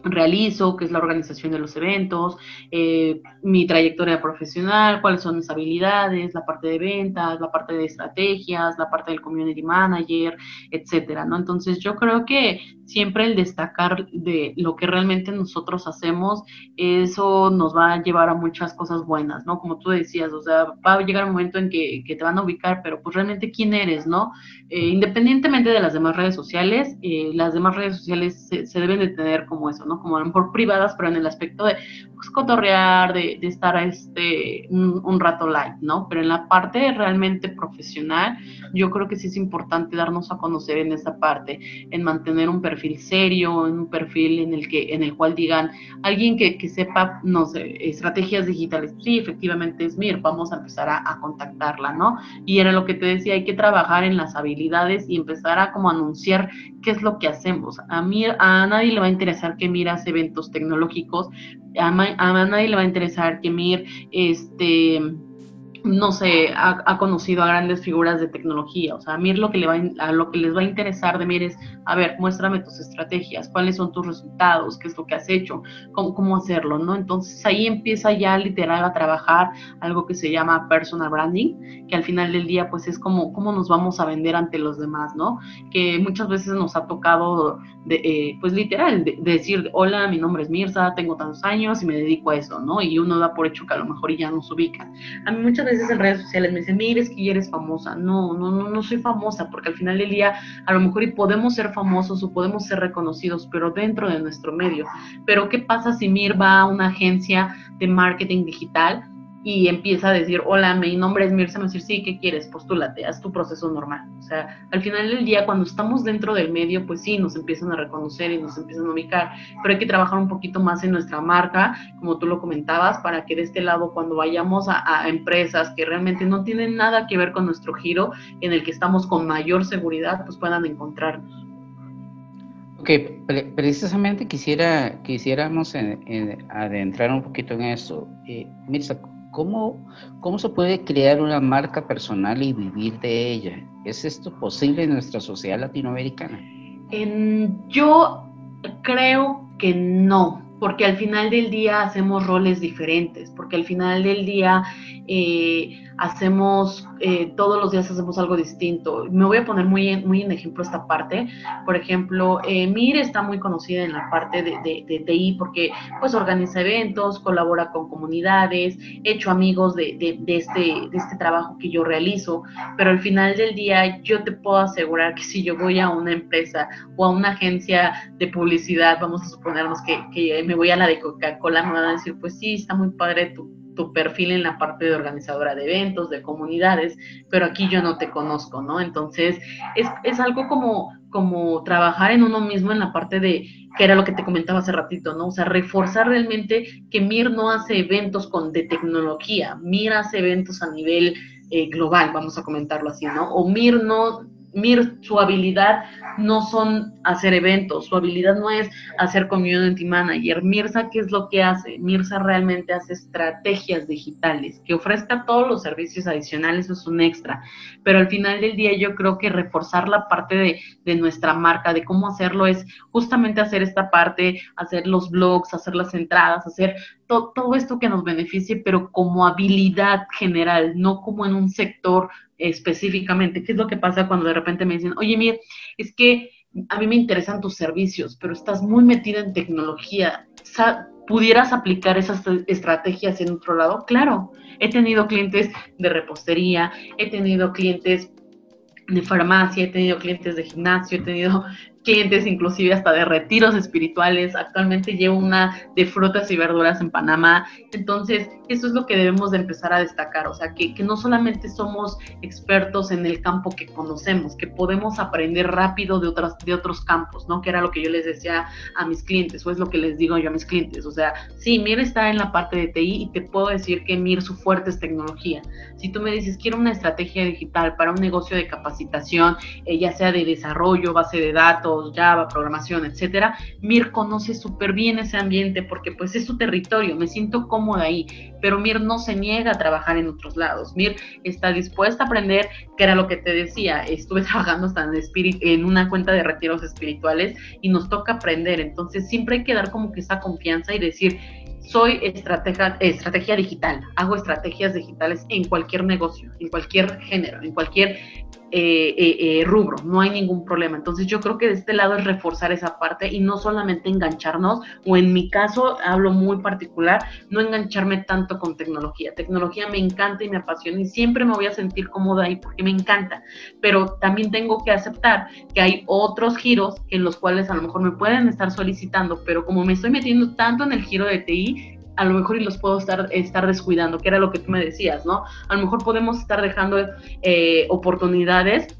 realizo, qué es la organización de los eventos, eh, mi trayectoria profesional, cuáles son mis habilidades, la parte de ventas, la parte de estrategias, la parte del community manager, etcétera, ¿no? Entonces yo creo que siempre el destacar de lo que realmente nosotros hacemos, eso nos va a llevar a muchas cosas buenas, ¿no? Como tú decías, o sea, va a llegar un momento en que, te van a ubicar, pero pues realmente quién eres, ¿no? Eh, independientemente de las demás redes sociales, eh, las demás redes sociales se, se deben de tener como eso, como a lo mejor privadas, pero en el aspecto de pues, cotorrear, de, de estar este, un, rato light, ¿no? Pero en la parte realmente profesional, yo creo que sí es importante darnos a conocer en esa parte, en mantener un perfil serio, en un perfil en el, que, en el cual digan, alguien que, que sepa, no sé, estrategias digitales, sí, efectivamente es Mir, vamos a empezar a, contactarla, ¿no? Y era lo que te decía, hay que trabajar en las habilidades y empezar a como anunciar qué es lo que hacemos. A mí, a nadie le va a interesar que miras eventos tecnológicos, a, a nadie le va a interesar que Mir, este, no sé, ha, conocido a grandes figuras de tecnología. O sea, a mí lo que, le va a, lo que les va a interesar de mí es, a ver, muéstrame tus estrategias, cuáles son tus resultados, qué es lo que has hecho, cómo, cómo hacerlo, ¿no? Entonces ahí empieza ya literal a trabajar algo que se llama personal branding, que al final del día pues es como cómo nos vamos a vender ante los demás, ¿no? Que muchas veces nos ha tocado, eh, pues literal, de, decir, hola, mi nombre es Mirza, tengo tantos años y me dedico a eso, ¿no? Y uno da por hecho que a lo mejor ya nos ubica. A mí muchas veces en redes sociales me dicen, mire, es que ya eres famosa. No, no, no, no soy famosa, porque al final del día a lo mejor y podemos ser famosos o podemos ser reconocidos, pero dentro de nuestro medio. Pero ¿qué pasa si Mir va a una agencia de marketing digital y empieza a decir, hola, mi nombre es Mirza, me decir, sí, ¿qué quieres? Postúlate, haz tu proceso normal. O sea, al final del día, cuando estamos dentro del medio, pues sí, nos empiezan a reconocer y nos empiezan a ubicar, pero hay que trabajar un poquito más en nuestra marca, como tú lo comentabas, para que de este lado, cuando vayamos a, empresas que realmente no tienen nada que ver con nuestro giro, en el que estamos con mayor seguridad, pues puedan encontrarnos. Ok, precisamente quisiera, quisiéramos adentrar un poquito en eso. Eh, Mirza, ¿Cómo, ¿Cómo se puede crear una marca personal y vivir de ella? ¿Es esto posible en nuestra sociedad latinoamericana? yo creo que no, porque al final del día hacemos roles diferentes, porque al final del día eh, hacemos, eh, todos los días hacemos algo distinto. Me voy a poner muy en, muy en ejemplo esta parte. Por ejemplo, eh, Mir está muy conocida en la parte de, de, TI porque pues organiza eventos, colabora con comunidades, he hecho amigos de, de, este, de este trabajo que yo realizo, pero al final del día yo te puedo asegurar que si yo voy a una empresa o a una agencia de publicidad, vamos a suponernos que, que me voy a la de Coca-Cola, me van a decir, pues sí, está muy padre tu tu perfil en la parte de organizadora de eventos, de comunidades, pero aquí yo no te conozco, ¿no? Entonces, es, es algo como, como trabajar en uno mismo en la parte de, que era lo que te comentaba hace ratito, ¿no? O sea, reforzar realmente que MIR no hace eventos con, de tecnología, MIR hace eventos a nivel eh, global, vamos a comentarlo así, ¿no? O MIR no Mir, su habilidad no son hacer eventos, su habilidad no es hacer community manager. Mirza, ¿qué es lo que hace? Mirza realmente hace estrategias digitales, que ofrezca todos los servicios adicionales, eso es un extra. Pero al final del día yo creo que reforzar la parte de, de nuestra marca, de cómo hacerlo, es justamente hacer esta parte, hacer los blogs, hacer las entradas, hacer todo esto que nos beneficie, pero como habilidad general, no como en un sector específicamente. ¿Qué es lo que pasa cuando de repente me dicen, oye, mire, es que a mí me interesan tus servicios, pero estás muy metida en tecnología. pudieras aplicar esas estrategias en otro lado. Claro, he tenido clientes de repostería, he tenido clientes de farmacia, he tenido clientes de gimnasio, he tenido clientes inclusive hasta de retiros espirituales. Actualmente llevo una de frutas y verduras en Panamá. Entonces, eso es lo que debemos de empezar a destacar. O sea, que, que no solamente somos expertos en el campo que conocemos, que podemos aprender rápido de, otras, de otros campos, ¿no? Que era lo que yo les decía a mis clientes, o es lo que les digo yo a mis clientes. O sea, sí, Mir está en la parte de TI y te puedo decir que Mir su fuerte es tecnología. Si tú me dices, quiero una estrategia digital para un negocio de capacitación, eh, ya sea de desarrollo, base de datos, Java, programación, etcétera, Mir conoce súper bien ese ambiente porque pues es su territorio, me siento cómoda ahí, pero Mir no se niega a trabajar en otros lados. Mir está dispuesta a aprender, que era lo que te decía, estuve trabajando en, en una cuenta de retiros espirituales y nos toca aprender, entonces siempre hay que dar como que esa confianza y decir, soy estratega, estrategia digital, hago estrategias digitales en cualquier negocio, en cualquier género, en cualquier eh, eh, eh, rubro, no hay ningún problema. Entonces yo creo que de este lado es reforzar esa parte y no solamente engancharnos, o en mi caso hablo muy particular, no engancharme tanto con tecnología. Tecnología me encanta y me apasiona y siempre me voy a sentir cómoda ahí porque me encanta, pero también tengo que aceptar que hay otros giros en los cuales a lo mejor me pueden estar solicitando, pero como me estoy metiendo tanto en el giro de TI, a lo mejor y los puedo estar, estar descuidando, que era lo que tú me decías, ¿no? A lo mejor podemos estar dejando eh, oportunidades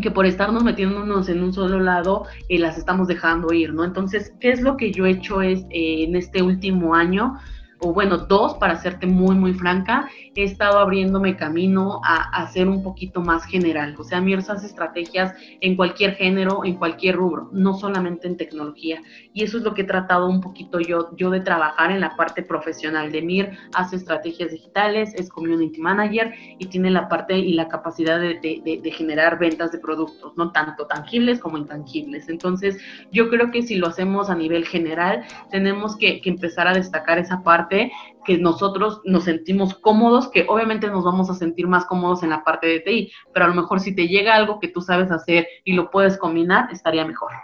que por estarnos metiéndonos en un solo lado eh, las estamos dejando ir, ¿no? Entonces, ¿qué es lo que yo he hecho es, eh, en este último año? O bueno, dos, para serte muy, muy franca, he estado abriéndome camino a, hacer un poquito más general. O sea, MIR hace estrategias en cualquier género, en cualquier rubro, no solamente en tecnología. Y eso es lo que he tratado un poquito yo, yo de trabajar en la parte profesional. De MIR hace estrategias digitales, es community manager y tiene la parte y la capacidad de, de generar ventas de productos, no tanto tangibles como intangibles. Entonces, yo creo que si lo hacemos a nivel general, tenemos que empezar a destacar esa parte que nosotros nos sentimos cómodos, que obviamente nos vamos a sentir más cómodos en la parte de TI, pero a lo mejor si te llega algo que tú sabes hacer y lo puedes combinar, estaría mejor.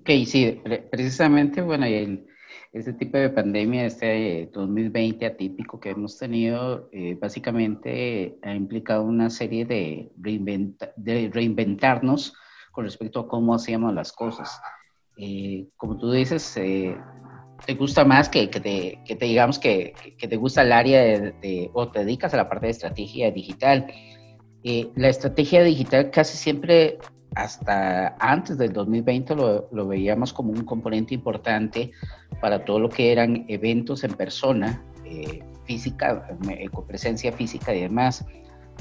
Ok, sí, precisamente, bueno, el, este tipo de pandemia, este 2020 eh, atípico que hemos tenido, eh, básicamente ha implicado una serie de, de reinventarnos con respecto a cómo hacíamos las cosas. Eh, como tú dices, te gusta más que, que, te, que te, digamos que, que, te gusta el área de, o te dedicas a la parte de estrategia digital. Eh, la estrategia digital casi siempre, hasta antes del 2020, lo, lo, veíamos como un componente importante para todo lo que eran eventos en persona, eh, física, eh, con presencia física y demás.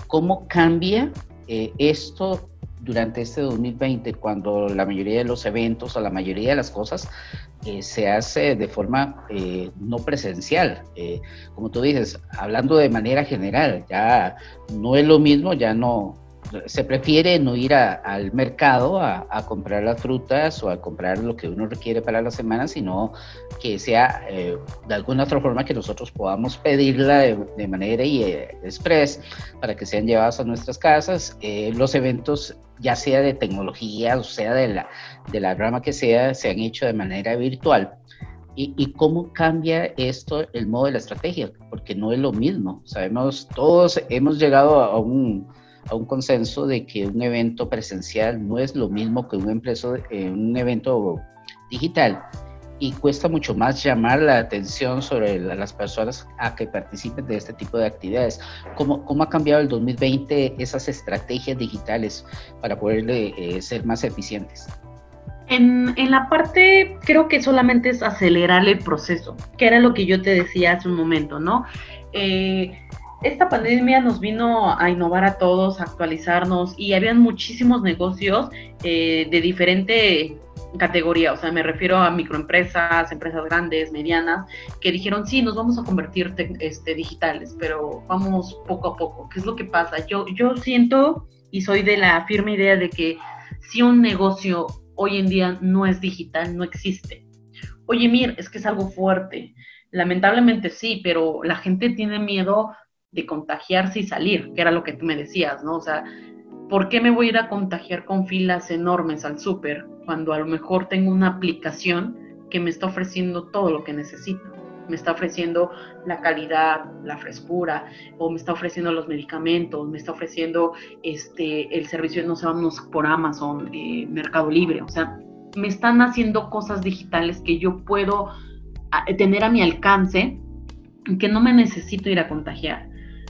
¿Cómo cambia esto durante este 2020, cuando la mayoría de los eventos o la mayoría de las cosas eh, se hace de forma eh, no presencial. Eh, como tú dices, hablando de manera general, ya no es lo mismo, ya no, se prefiere no ir al mercado a, comprar las frutas o a comprar lo que uno requiere para la semana, sino que sea eh, de alguna otra forma que nosotros podamos pedirla de, manera y, eh, express para que sean llevadas a nuestras casas. Eh, los eventos, ya sea de tecnología o sea de la, de la rama que sea, se han hecho de manera virtual. Y, y, cómo cambia esto el modo de la estrategia, porque no es lo mismo. Sabemos, todos hemos llegado a un, a un consenso de que un evento presencial no es lo mismo que un, eh, un evento digital y cuesta mucho más llamar la atención sobre las personas a que participen de este tipo de actividades. ¿Cómo, cómo ha cambiado el 2020 esas estrategias digitales para poder eh, ser más eficientes? En, en, la parte, creo que solamente es acelerar el proceso, que era lo que yo te decía hace un momento, ¿no? Eh, esta pandemia nos vino a innovar a todos, a actualizarnos y habían muchísimos negocios eh, de diferente categoría, o sea, me refiero a microempresas, empresas grandes, medianas, que dijeron, sí, nos vamos a convertir este, digitales, pero vamos poco a poco. ¿Qué es lo que pasa? Yo, yo siento y soy de la firme idea de que si un negocio hoy en día no es digital, no existe. Oye, Mir, es que es algo fuerte. Lamentablemente sí, pero la gente tiene miedo de contagiarse y salir, que era lo que tú me decías, ¿no? O sea, ¿por qué me voy a ir a contagiar con filas enormes al súper cuando a lo mejor tengo una aplicación que me está ofreciendo todo lo que necesito. Me está ofreciendo la calidad, la frescura, o me está ofreciendo los medicamentos, me está ofreciendo este, el servicio, no sé, vamos por Amazon, eh, Mercado Libre. O sea, me están haciendo cosas digitales que yo puedo tener a mi alcance, que no me necesito ir a contagiar.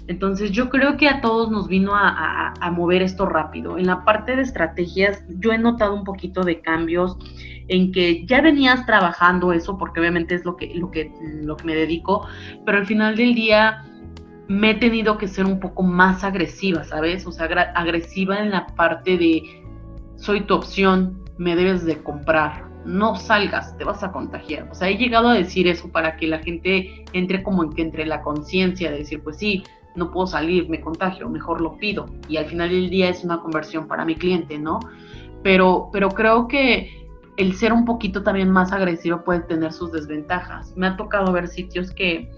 Entonces yo creo que a todos nos vino a, mover esto rápido. En la parte de estrategias yo he notado un poquito de cambios en que ya venías trabajando eso, porque obviamente es lo que, lo que, lo que me dedico, pero al final del día me he tenido que ser un poco más agresiva, ¿sabes? O sea, agresiva en la parte de soy tu opción, me debes de comprar, no salgas, te vas a contagiar. O sea, he llegado a decir eso para que la gente entre como en que entre la conciencia de decir, pues sí, no puedo salir, me contagio, mejor lo pido. Y al final del día es una conversión para mi cliente, ¿no? Pero, pero creo que el ser un poquito también más agresivo puede tener sus desventajas. Me ha tocado ver sitios que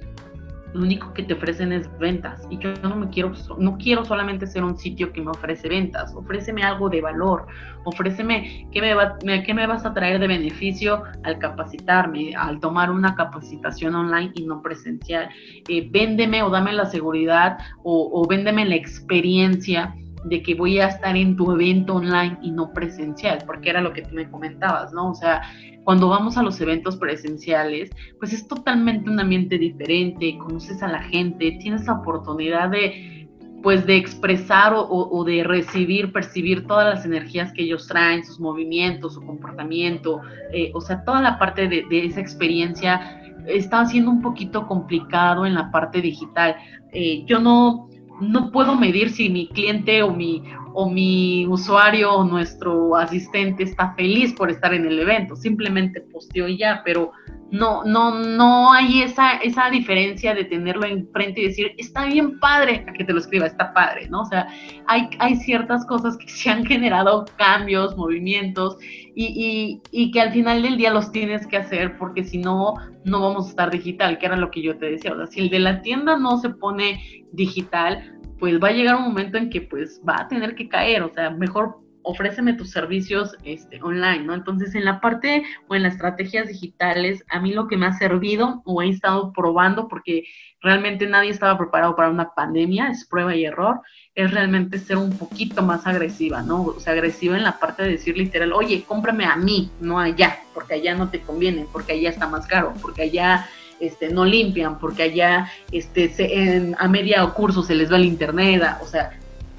lo único que te ofrecen es ventas. Y yo no me quiero no quiero solamente ser un sitio que me ofrece ventas. Ofréceme algo de valor. Ofréceme qué me, va, qué me vas a traer de beneficio al capacitarme al tomar una capacitación online y no presencial. Eh, véndeme o dame la seguridad o, o véndeme la experiencia de que voy a estar en tu evento online y no presencial, porque era lo que tú me comentabas, ¿no? O sea, cuando vamos a los eventos presenciales, pues es totalmente un ambiente diferente, conoces a la gente, tienes la oportunidad de pues de expresar o, de recibir, percibir todas las energías que ellos traen, sus movimientos, su comportamiento, eh, o sea, toda la parte de, esa experiencia está siendo un poquito complicado en la parte digital. Eh, yo no, no puedo medir si mi cliente o mi, o mi usuario o nuestro asistente está feliz por estar en el evento, simplemente posteo y ya, pero no, no, no hay esa, esa diferencia de tenerlo enfrente y decir, está bien padre, a que te lo escriba, está padre, ¿no? O sea, hay, hay ciertas cosas que se han generado cambios, movimientos, y, y, y, que al final del día los tienes que hacer, porque si no, no vamos a estar digital, que era lo que yo te decía. O sea, si el de la tienda no se pone digital, pues va a llegar un momento en que pues va a tener que caer, o sea, mejor ofréceme tus servicios este, online, ¿no? Entonces, en la parte o en las estrategias digitales, a mí lo que me ha servido o he estado probando, porque realmente nadie estaba preparado para una pandemia, es prueba y error, es realmente ser un poquito más agresiva, ¿no? O sea, agresiva en la parte de decir literal, oye, cómprame a mí, no allá, porque allá no te conviene, porque allá está más caro, porque allá este, no limpian, porque allá este, se, a media curso se les va el internet, o sea,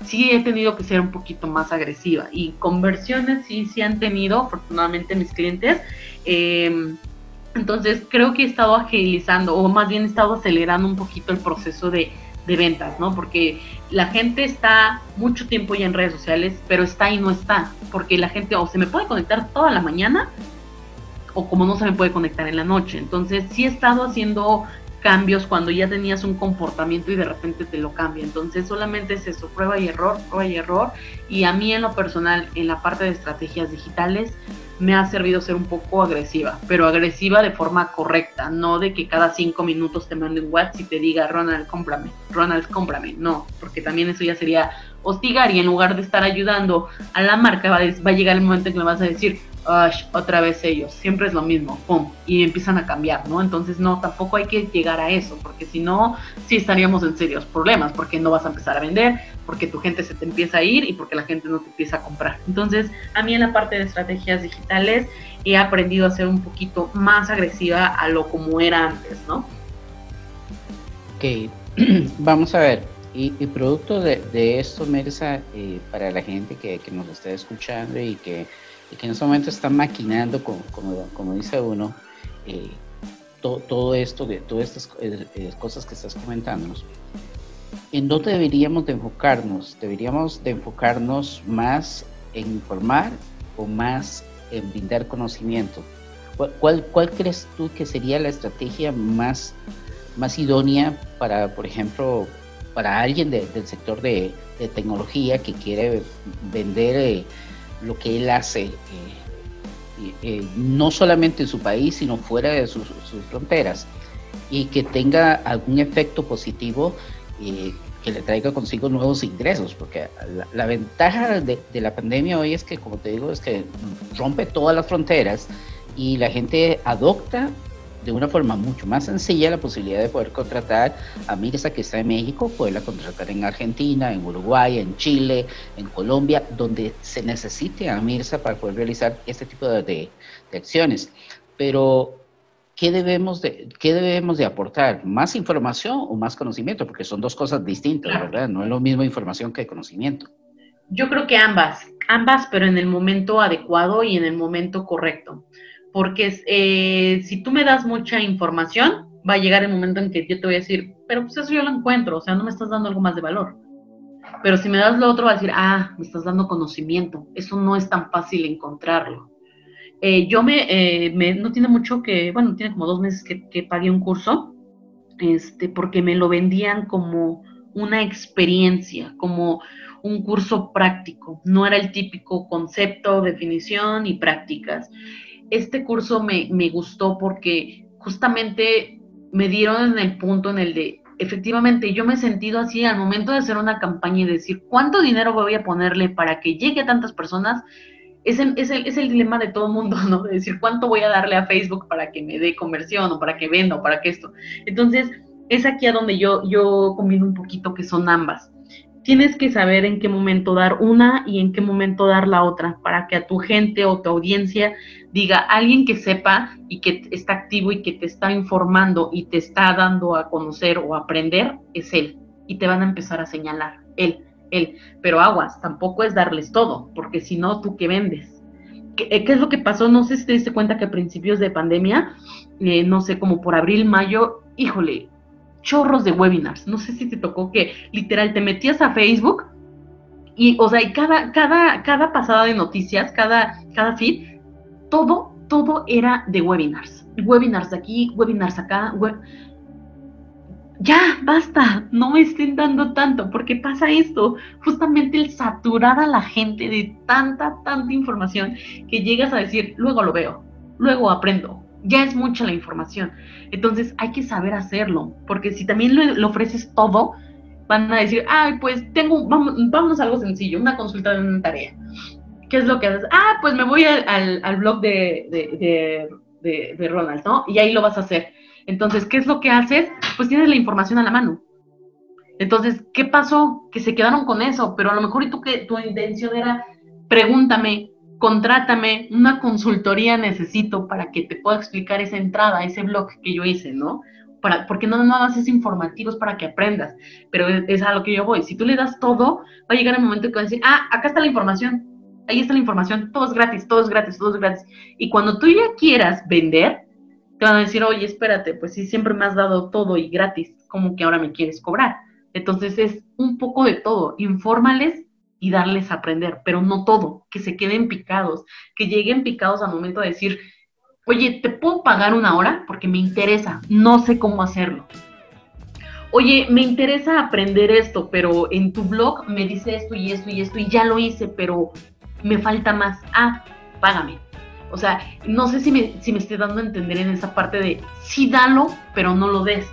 sí he tenido que ser un poquito más agresiva y conversiones sí, sí han tenido, afortunadamente mis clientes. Em, entonces creo que he estado agilizando o más bien he estado acelerando un poquito el proceso de, de ventas, ¿no? Porque la gente está mucho tiempo ya en redes sociales, pero está y no está, porque la gente o se me puede conectar toda la mañana o como no se me puede conectar en la noche. Entonces sí he estado haciendo cambios cuando ya tenías un comportamiento y de repente te lo cambia. Entonces solamente es eso, prueba y error, prueba y error. Y a mí en lo personal, en la parte de estrategias digitales, me ha servido ser un poco agresiva, pero agresiva de forma correcta, no de que cada cinco minutos te mande un WhatsApp y te diga, Ronald, cómprame, Ronald, cómprame. No, porque también eso ya sería hostigar y en lugar de estar ayudando a la marca va a, llegar el momento en que me vas a decir, otra vez ellos, siempre es lo mismo, pum, y empiezan a cambiar, ¿no? Entonces, no, tampoco hay que llegar a eso, porque si no, sí estaríamos en serios problemas, porque no vas a empezar a vender, porque tu gente se te empieza a ir y porque la gente no te empieza a comprar. Entonces, a mí en la parte de estrategias digitales he aprendido a ser un poquito más agresiva a lo como era antes, ¿no? Ok, vamos a ver. Y, producto de, esto, Mersa, eh, para la gente que, que nos está escuchando y que que en ese momento están maquinando, como, como, dice uno, eh, todo esto, de todas estas eh, eh, cosas que estás comentando. ¿En dónde deberíamos de enfocarnos? ¿Deberíamos de enfocarnos más en informar o más en brindar conocimiento? ¿Cuál, cuál, crees tú que sería la estrategia más, más idónea para, por ejemplo, para alguien del sector de, de, tecnología que quiere vender lo que él hace, eh, eh, no solamente en su país, sino fuera de sus, fronteras, y que tenga algún efecto positivo eh, que le traiga consigo nuevos ingresos, porque la, ventaja de, la pandemia hoy es que, como te digo, es que rompe todas las fronteras y la gente adopta de una forma mucho más sencilla la posibilidad de poder contratar a Mirza que está en México, poderla contratar en Argentina, en Uruguay, en Chile, en Colombia, donde se necesite a Mirza para poder realizar este tipo de, de, acciones. Pero, ¿qué debemos, de, ¿qué debemos de aportar? ¿Más información o más conocimiento? Porque son dos cosas distintas, ¿verdad? No es lo mismo información que conocimiento. Yo creo que ambas, ambas, pero en el momento adecuado y en el momento correcto porque eh, si tú me das mucha información, va a llegar el momento en que yo te voy a decir, pero pues eso yo lo encuentro, o sea, no me estás dando algo más de valor. Pero si me das lo otro, va a decir, ah, me estás dando conocimiento, eso no es tan fácil encontrarlo. Eh, yo eh, me, no tiene mucho que, bueno, tiene como dos meses que, que pagué un curso, este, porque me lo vendían como una experiencia, como un curso práctico, no era el típico concepto, definición y prácticas este curso me, gustó porque justamente me dieron en el punto en el de, efectivamente, yo me he sentido así al momento de hacer una campaña y decir, ¿cuánto dinero voy a ponerle para que llegue a tantas personas? Es el, es el, es el dilema de todo mundo, ¿no? De decir, ¿cuánto voy a darle a Facebook para que me dé conversión o para que venda o para que esto? Entonces, es aquí a donde yo, yo combino un poquito que son ambas tienes que saber en qué momento dar una y en qué momento dar la otra, para que a tu gente o tu audiencia diga alguien que sepa y que está activo y que te está informando y te está dando a conocer o aprender, es él. Y te van a empezar a señalar, él, él. Pero aguas, tampoco es darles todo, porque si no, ¿tú qué vendes? ¿Qué, eh, es lo que pasó? No sé si te diste cuenta que a principios de pandemia, eh, no sé, como por abril, mayo, híjole, chorros de webinars. No sé si te tocó que literal te metías a Facebook y, o sea, y cada, cada, cada pasada de noticias, cada, cada feed, todo, todo era de webinars. Webinars de aquí, webinars acá. ya, basta, no me estén dando tanto, porque pasa esto, justamente el saturar a la gente de tanta, tanta información que llegas a decir, luego lo veo, luego aprendo, ya es mucha la información. Entonces hay que saber hacerlo, porque si también le, ofreces todo, van a decir, ay, pues tengo, vamos, vamos a algo sencillo, una consulta de una tarea. ¿Qué es lo que haces? Ah, pues me voy al, al, blog de, de, de, Ronald, ¿no? Y ahí lo vas a hacer. Entonces, ¿qué es lo que haces? Pues tienes la información a la mano. Entonces, ¿qué pasó? Que se quedaron con eso, pero a lo mejor y tú que tu intención era, pregúntame, contrátame, una consultoría necesito para que te pueda explicar esa entrada, ese blog que yo hice, ¿no? Para, porque no nada más es informativos para que aprendas, pero es, a lo que yo voy. Si tú le das todo, va a llegar el momento que va a decir, ah, acá está la información, ahí está la información, todo es gratis, todo es gratis, todo es gratis. Y cuando tú ya quieras vender, te van a decir, oye, espérate, pues si siempre me has dado todo y gratis, ¿cómo que ahora me quieres cobrar? Entonces es un poco de todo, infórmales y darles a aprender, pero no todo, que se queden picados, que lleguen picados al momento de decir, oye, ¿te puedo pagar una hora? Porque me interesa, no sé cómo hacerlo. Oye, me interesa aprender esto, pero en tu blog me dice esto y esto y esto y ya lo hice, pero me falta más. Ah, págame. O sea, no sé si me, si me estoy dando a entender en esa parte de sí dalo, pero no lo des.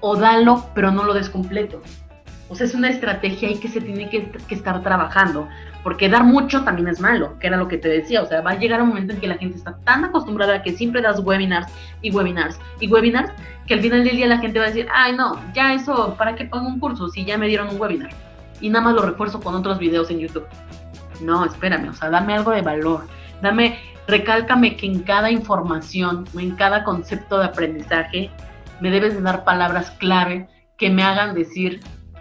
O dalo, pero no lo des completo. O sea, es una estrategia ahí que se tiene que, estar trabajando, porque dar mucho también es malo, que era lo que te decía, o sea, va a llegar un momento en que la gente está tan acostumbrada a que siempre das webinars y webinars y webinars, que al final del día la gente va a decir, ay no, ya eso, ¿para qué pongo un curso si ya me dieron un webinar? Y nada más lo refuerzo con otros videos en YouTube. No, espérame, o sea, dame algo de valor, dame, recálcame que en cada información o en cada concepto de aprendizaje me debes de dar palabras clave que me hagan decir,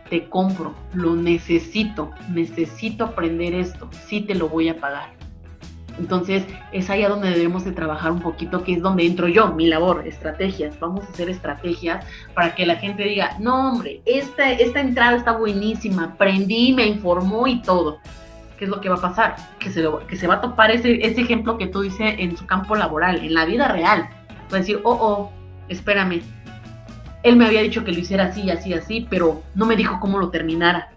te compro, lo necesito, necesito aprender esto, sí te lo voy a pagar. Entonces es ahí a donde debemos de trabajar un poquito, que es donde entro yo, mi labor, estrategias. Vamos a hacer estrategias para que la gente diga, no hombre, esta, esta entrada está buenísima, aprendí, me informó y todo. ¿Qué es lo que va a pasar? Que se, que se va a topar ese, ese ejemplo que tú dices en su campo laboral, en la vida real. Va a decir, oh, oh, espérame, él me había dicho que lo hiciera así, así, así, pero no me dijo cómo lo terminara.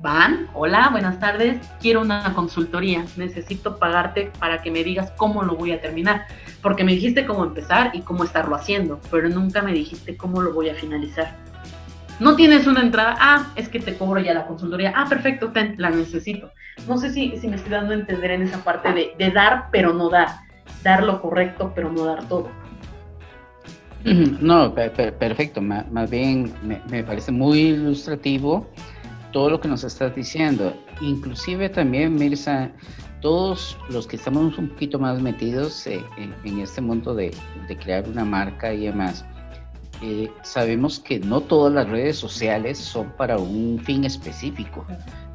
Van, hola, buenas tardes, quiero una consultoría, necesito pagarte para que me digas cómo lo voy a terminar, porque me dijiste cómo empezar y cómo estarlo haciendo, pero nunca me dijiste cómo lo voy a finalizar. No tienes una entrada, ah, es que te cobro ya la consultoría, ah, perfecto, ten, la necesito. No sé si, me estoy dando a entender en esa parte de, de dar, pero no dar dar lo correcto, pero no dar todo. No, perfecto. Más bien me, parece muy ilustrativo todo lo que nos estás diciendo. Inclusive también, Mirza, todos los que estamos un poquito más metidos eh, en, este mundo de, crear una marca y demás, eh, sabemos que no todas las redes sociales son para un fin específico.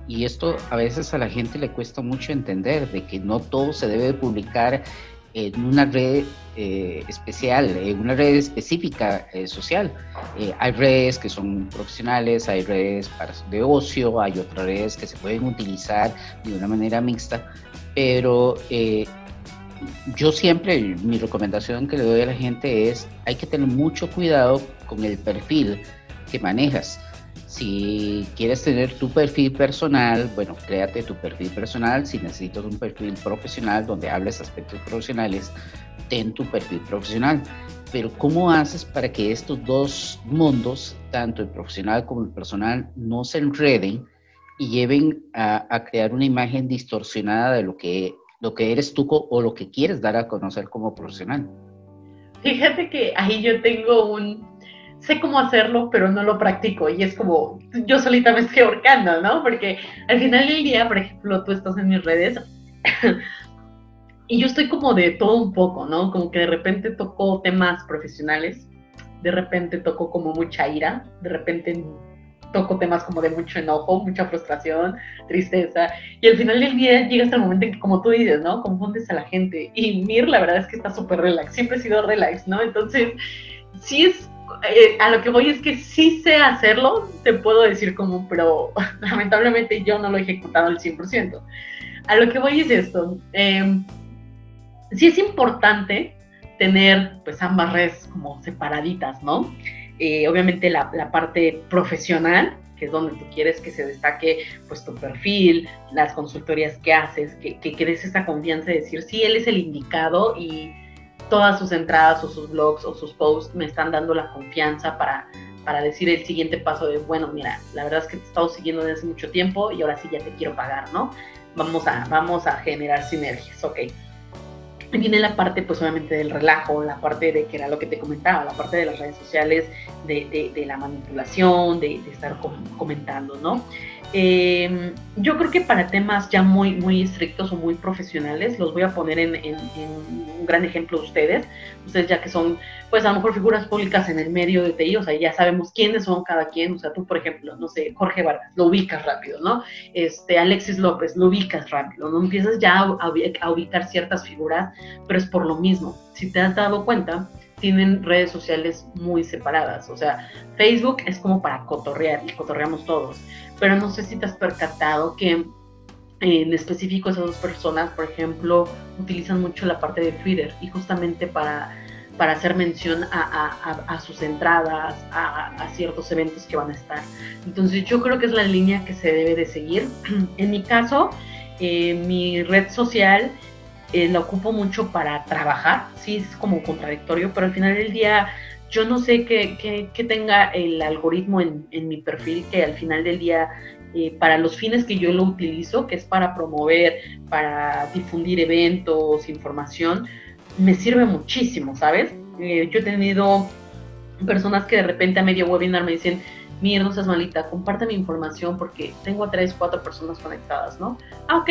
Y esto a veces a la gente le cuesta mucho entender, de que no todo se debe publicar en una red eh, especial, en una red específica eh, social. Eh, hay redes que son profesionales, hay redes para, de ocio, hay otras redes que se pueden utilizar de una manera mixta, pero yo siempre, mi recomendación que le doy a la gente es, hay que tener mucho cuidado con el perfil que manejas si quieres tener tu perfil personal, bueno, créate tu perfil personal. Si necesitas un perfil profesional donde hables aspectos profesionales, ten tu perfil profesional. Pero ¿cómo haces para que estos dos mundos, tanto el profesional como el personal, no se enreden y lleven a, crear una imagen distorsionada de lo que, lo que eres tú o lo que quieres dar a conocer como profesional? Fíjate que ahí yo tengo un, sé cómo hacerlo, pero no lo practico. Y es como, yo solita me estoy ahorcando, ¿no? Porque al final del día, por ejemplo, tú estás en mis redes y yo estoy como de todo un poco, ¿no? Como que de repente toco temas profesionales, de repente toco como mucha ira, de repente toco temas como de mucho enojo, mucha frustración, tristeza, y al final del día llega hasta el momento en que, como tú dices, ¿no? Confundes a la gente. Y Mir, la verdad es que está súper relax, siempre he sido relax, ¿no? Entonces, sí es eh, a lo que voy es que sí sé hacerlo, te puedo decir como, pero lamentablemente yo no lo he ejecutado al 100%. A lo que voy es esto, em, sí es importante tener pues ambas redes como separaditas, ¿no? Eh, obviamente la, parte profesional, que es donde tú quieres que se destaque pues tu perfil, las consultorías que haces, que, que, des esa confianza de decir, sí, él es el indicado y todas sus entradas o sus blogs o sus posts me están dando la confianza para, para decir el siguiente paso de, bueno, mira, la verdad es que te he estado siguiendo desde hace mucho tiempo y ahora sí ya te quiero pagar, ¿no? Vamos a, vamos a generar sinergias, ok. Viene la parte, pues obviamente, del relajo, la parte de que era lo que te comentaba, la parte de las redes sociales, de, de, la manipulación, de, de estar comentando, ¿no? Eh, yo creo que para temas ya muy, muy estrictos o muy profesionales, los voy a poner en, un gran ejemplo de ustedes, ustedes ya que son, pues a lo mejor figuras públicas en el medio de TI, o sea, ya sabemos quiénes son cada quien, o sea, tú, por ejemplo, no sé, Jorge Vargas, lo ubicas rápido, ¿no? Este, Alexis López, lo ubicas rápido, ¿no? Empiezas ya a, a ubicar ciertas figuras, pero es por lo mismo. Si te has dado cuenta, tienen redes sociales muy separadas. O sea, Facebook es como para cotorrear y cotorreamos todos. Pero no sé si te has percatado que en específico esas dos personas, por ejemplo, utilizan mucho la parte de Twitter y justamente para, para hacer mención a, sus entradas, a, ciertos eventos que van a estar. Entonces yo creo que es la línea que se debe de seguir. En mi caso, eh, mi red social eh, la ocupo mucho para trabajar, sí es como contradictorio, pero al final del día yo no sé qué, tenga el algoritmo en, mi perfil que al final del día eh, para los fines que yo lo utilizo, que es para promover, para difundir eventos, información, me sirve muchísimo, ¿sabes? Eh, yo he tenido personas que de repente a medio webinar me dicen, mira, no seas malita, comparte mi información porque tengo a tres, cuatro personas conectadas, ¿no? Ah, ok,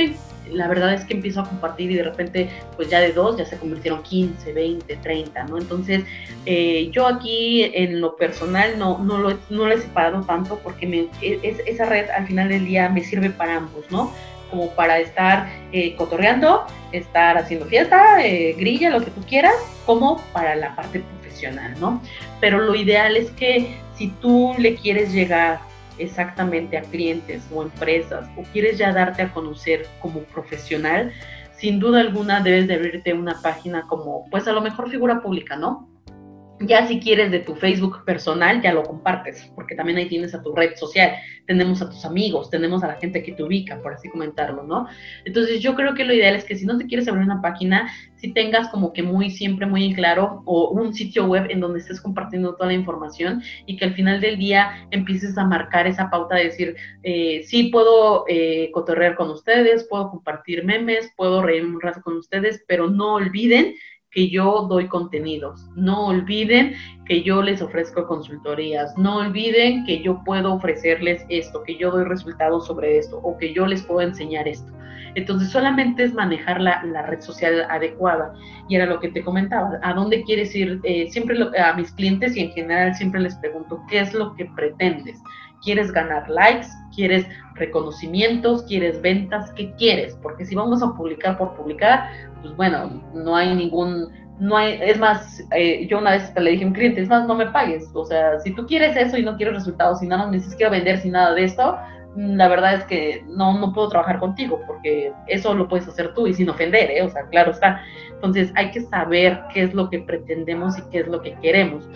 la verdad es que empiezo a compartir y de repente, pues ya de dos ya se convirtieron 15, 20, 30, ¿no? Entonces, eh, yo aquí en lo personal no, no, lo, no lo he separado tanto porque es, esa red al final del día me sirve para ambos, ¿no? Como para estar eh, cotorreando, estar haciendo fiesta, eh, grilla, lo que tú quieras, como para la parte profesional, ¿no? Pero lo ideal es que si tú le quieres llegar exactamente a clientes o empresas o quieres ya darte a conocer como profesional, sin duda alguna debes de abrirte una página como, pues a lo mejor figura pública, ¿no? Ya si quieres de tu Facebook personal, ya lo compartes, porque también ahí tienes a tu red social, tenemos a tus amigos, tenemos a la gente que te ubica, por así comentarlo, ¿no? Entonces yo creo que lo ideal es que si no te quieres abrir una página, si tengas como que muy siempre muy en claro o un sitio web en donde estés compartiendo toda la información y que al final del día empieces a marcar esa pauta de decir, eh, sí puedo eh, cotorrear con ustedes, puedo compartir memes, puedo reír un rato con ustedes, pero no olviden que yo doy contenidos. No olviden que yo les ofrezco consultorías. No olviden que yo puedo ofrecerles esto, que yo doy resultados sobre esto o que yo les puedo enseñar esto. Entonces solamente es manejar la, red social adecuada. Y era lo que te comentaba, ¿a dónde quieres ir? Eh, siempre a mis clientes y en general siempre les pregunto, ¿qué es lo que pretendes? ¿Quieres ganar likes? ¿Quieres reconocimientos? ¿Quieres ventas? ¿Qué quieres? Porque si vamos a publicar por publicar, pues bueno, no hay ningún, no hay, es más, eh, yo una vez le dije a un cliente, es más, no me pagues, o sea, si tú quieres eso y no quieres resultados y nada me dices quiero vender sin nada de esto, mm, la verdad es que no, no puedo trabajar contigo porque eso lo puedes hacer tú y sin ofender, ¿eh? o sea, claro está. Entonces hay que saber qué es lo que pretendemos y qué es lo que queremos.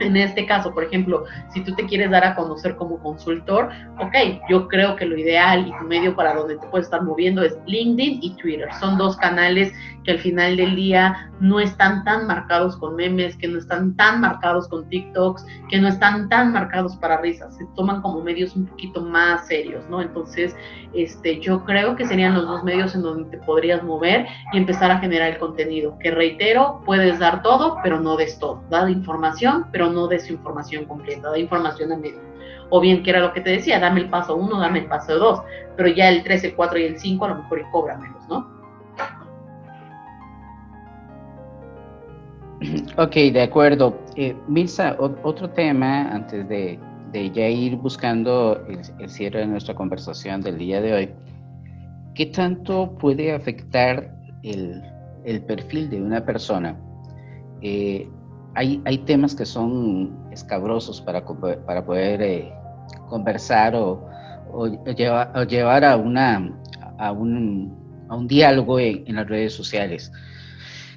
En este caso, por ejemplo, si tú te quieres dar a conocer como consultor, ok, yo creo que lo ideal y tu medio para donde te puedes estar moviendo es LinkedIn y Twitter. Son dos canales que al final del día no están tan marcados con memes, que no están tan marcados con TikToks, que no están tan marcados para risas, se toman como medios un poquito más serios, ¿no? Entonces, este, yo creo que serían los dos medios en donde te podrías mover y empezar a generar el contenido, que reitero, puedes dar todo, pero no des todo, da información, pero no des información completa, da información a medio. O bien, que era lo que te decía, dame el paso uno, dame el paso dos, pero ya el 3, el 4 y el 5 a lo mejor y cóbramelos, ¿no? Ok, de acuerdo. Eh, Milsa, otro tema antes de, ya ir buscando el, cierre de nuestra conversación del día de hoy. ¿Qué tanto puede afectar el, perfil de una persona? Eh, hay, hay, temas que son escabrosos para, para poder eh, conversar o, llevar, a, una, a, un, a un diálogo en las redes sociales.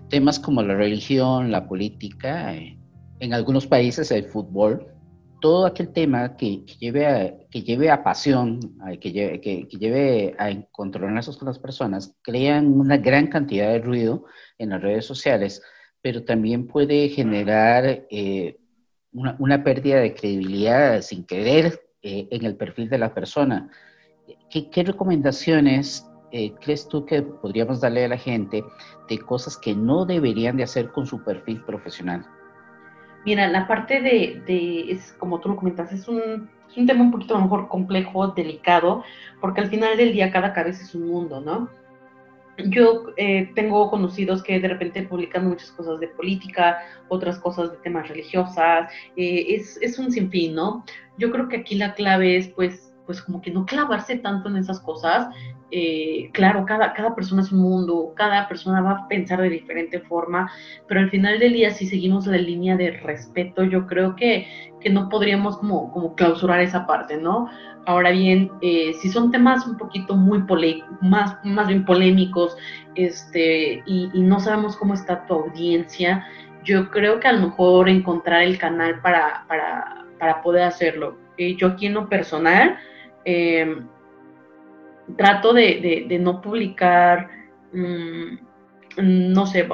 Temas como la religión, la política, eh, en algunos países el fútbol, todo aquel tema que, lleve, a, que lleve a pasión, que lleve, que, lleve a encontrarse con las personas, crean una gran cantidad de ruido en las redes sociales, pero también puede generar eh, una, pérdida de credibilidad sin querer eh, en el perfil de la persona. ¿Qué, qué recomendaciones eh, crees tú que podríamos darle a la gente de cosas que no deberían de hacer con su perfil profesional? Mira, la parte de, es como tú lo comentas, es un, es un tema un poquito a lo mejor complejo, delicado, porque al final del día cada cabeza es un mundo, ¿no? Yo eh, tengo conocidos que de repente publican muchas cosas de política, otras cosas de temas religiosas, eh, es, es un sinfín, ¿no? Yo creo que aquí la clave es pues pues como que no clavarse tanto en esas cosas. Eh, claro, cada, cada persona es un mundo, cada persona va a pensar de diferente forma, pero al final del día, si seguimos la línea de respeto, yo creo que, que no podríamos como, como clausurar esa parte, ¿no? Ahora bien, eh, si son temas un poquito muy más, más bien polémicos, este, y, y no sabemos cómo está tu audiencia, yo creo que a lo mejor encontrar el canal para, para, para poder hacerlo. Eh, yo aquí en lo personal, Em, trato de, no publicar, mm, no sé,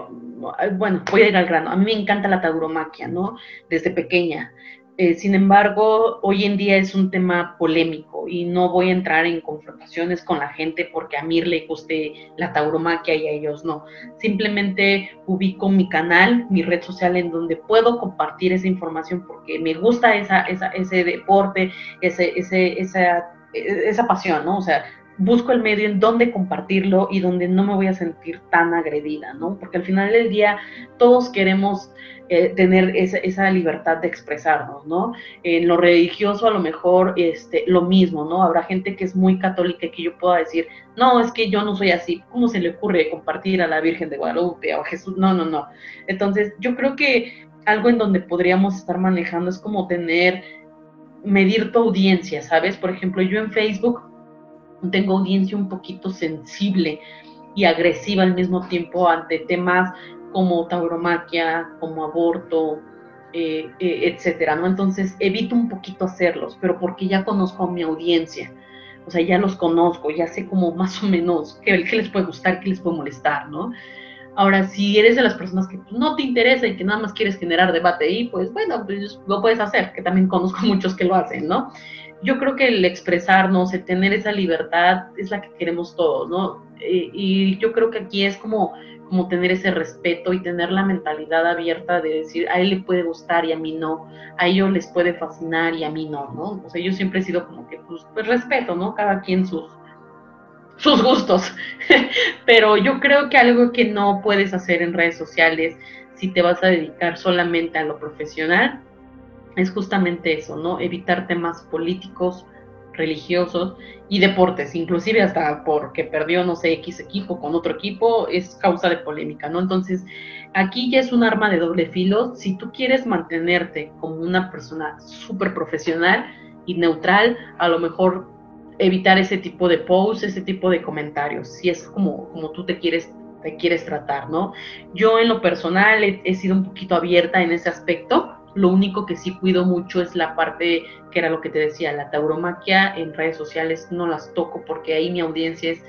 bueno, voy a ir al grano. A mí me encanta la tauromaquia, ¿no? Desde pequeña. Eh, sin embargo, hoy en día es un tema polémico y no voy a entrar en confrontaciones con la gente porque a mí le guste la tauromaquia y a ellos no. Simplemente ubico mi canal, mi red social en donde puedo compartir esa información porque me gusta esa, ese deporte, ese, ese, esa esa pasión, ¿no? O sea, busco el medio en donde compartirlo y donde no me voy a sentir tan agredida, ¿no? Porque al final del día todos queremos eh, tener esa, libertad de expresarnos, ¿no? En lo religioso a lo mejor este, lo mismo, ¿no? Habrá gente que es muy católica y que yo pueda decir, no, es que yo no soy así, ¿cómo se le ocurre compartir a la Virgen de Guadalupe o a Jesús? No, no, no. Entonces yo creo que algo en donde podríamos estar manejando es como tener medir tu audiencia, ¿sabes? Por ejemplo, yo en Facebook tengo audiencia un poquito sensible y agresiva al mismo tiempo ante temas como tauromaquia, como aborto, eh, eh, etcétera, ¿no? Entonces evito un poquito hacerlos, pero porque ya conozco a mi audiencia, o sea, ya los conozco, ya sé como más o menos qué, qué les puede gustar, qué les puede molestar, ¿no? Ahora, si eres de las personas que no te interesa y que nada más quieres generar debate ahí, pues bueno, pues lo puedes hacer, que también conozco muchos que lo hacen, ¿no? Yo creo que el expresarnos, el tener esa libertad es la que queremos todos, ¿no? Eh, y yo creo que aquí es como, como tener ese respeto y tener la mentalidad abierta de decir, a él le puede gustar y a mí no, a ellos les puede fascinar y a mí no, ¿no? O sea, yo siempre he sido como que, pues, pues respeto, ¿no? Cada quien sus, sus gustos. Pero yo creo que algo que no puedes hacer en redes sociales si te vas a dedicar solamente a lo profesional es justamente eso, ¿no? Evitar temas políticos, religiosos y deportes, inclusive hasta porque perdió, no sé, X equipo con otro equipo, es causa de polémica, ¿no? Entonces, aquí ya es un arma de doble filo. Si tú quieres mantenerte como una persona súper profesional y neutral, a lo mejor evitar ese tipo de posts, ese tipo de comentarios, si es como, como tú te quieres, te quieres tratar, ¿no? Yo en lo personal he, sido un poquito abierta en ese aspecto, lo único que sí cuido mucho es la parte que era lo que te decía, la tauromaquia en redes sociales no las toco porque ahí mi audiencia es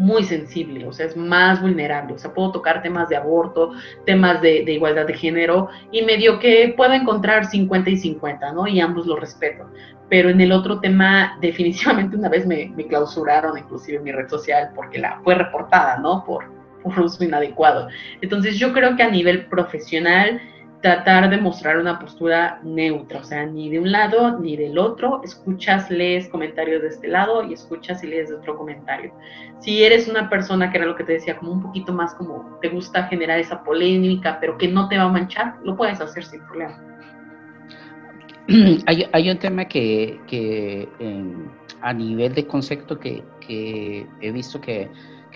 muy sensible, o sea, es más vulnerable. O sea, puedo tocar temas de aborto, temas de, de, igualdad de género, y medio que puedo encontrar 50 y 50, ¿no? Y ambos lo respeto pero en el otro tema definitivamente una vez me, clausuraron inclusive en mi red social porque la fue reportada, ¿no? Por, por uso inadecuado. Entonces yo creo que a nivel profesional tratar de mostrar una postura neutra, o sea, ni de un lado ni del otro, escuchas, lees comentarios de este lado y escuchas y lees de otro comentario. Si eres una persona que era lo que te decía, como un poquito más como te gusta generar esa polémica, pero que no te va a manchar, lo puedes hacer sin problema. hay, un tema que, a nivel de concepto que, he visto que,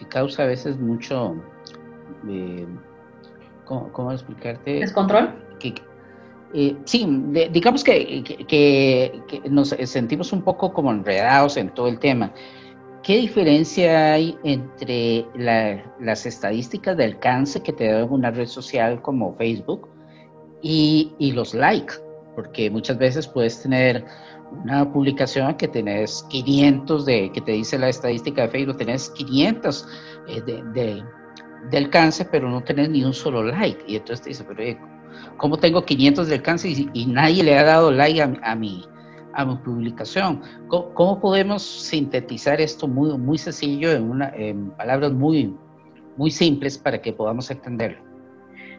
causa a veces mucho, eh, ¿cómo, explicarte? ¿Descontrol? Que, eh, sí, digamos que, nos sentimos un poco como enredados en todo el tema. ¿Qué diferencia hay entre las estadísticas de alcance que te da una red social como Facebook y, y los likes? porque muchas veces puedes tener una publicación que tenés 500 de, que te dice la estadística de Facebook, tenés 500 eh, de, de, alcance, pero no tenés ni un solo like. Y entonces te dice, pero ¿cómo tengo 500 de alcance y, nadie le ha dado like a, mi, a mi publicación? ¿Cómo, podemos sintetizar esto muy, muy sencillo en, una, en palabras muy, muy simples para que podamos entenderlo?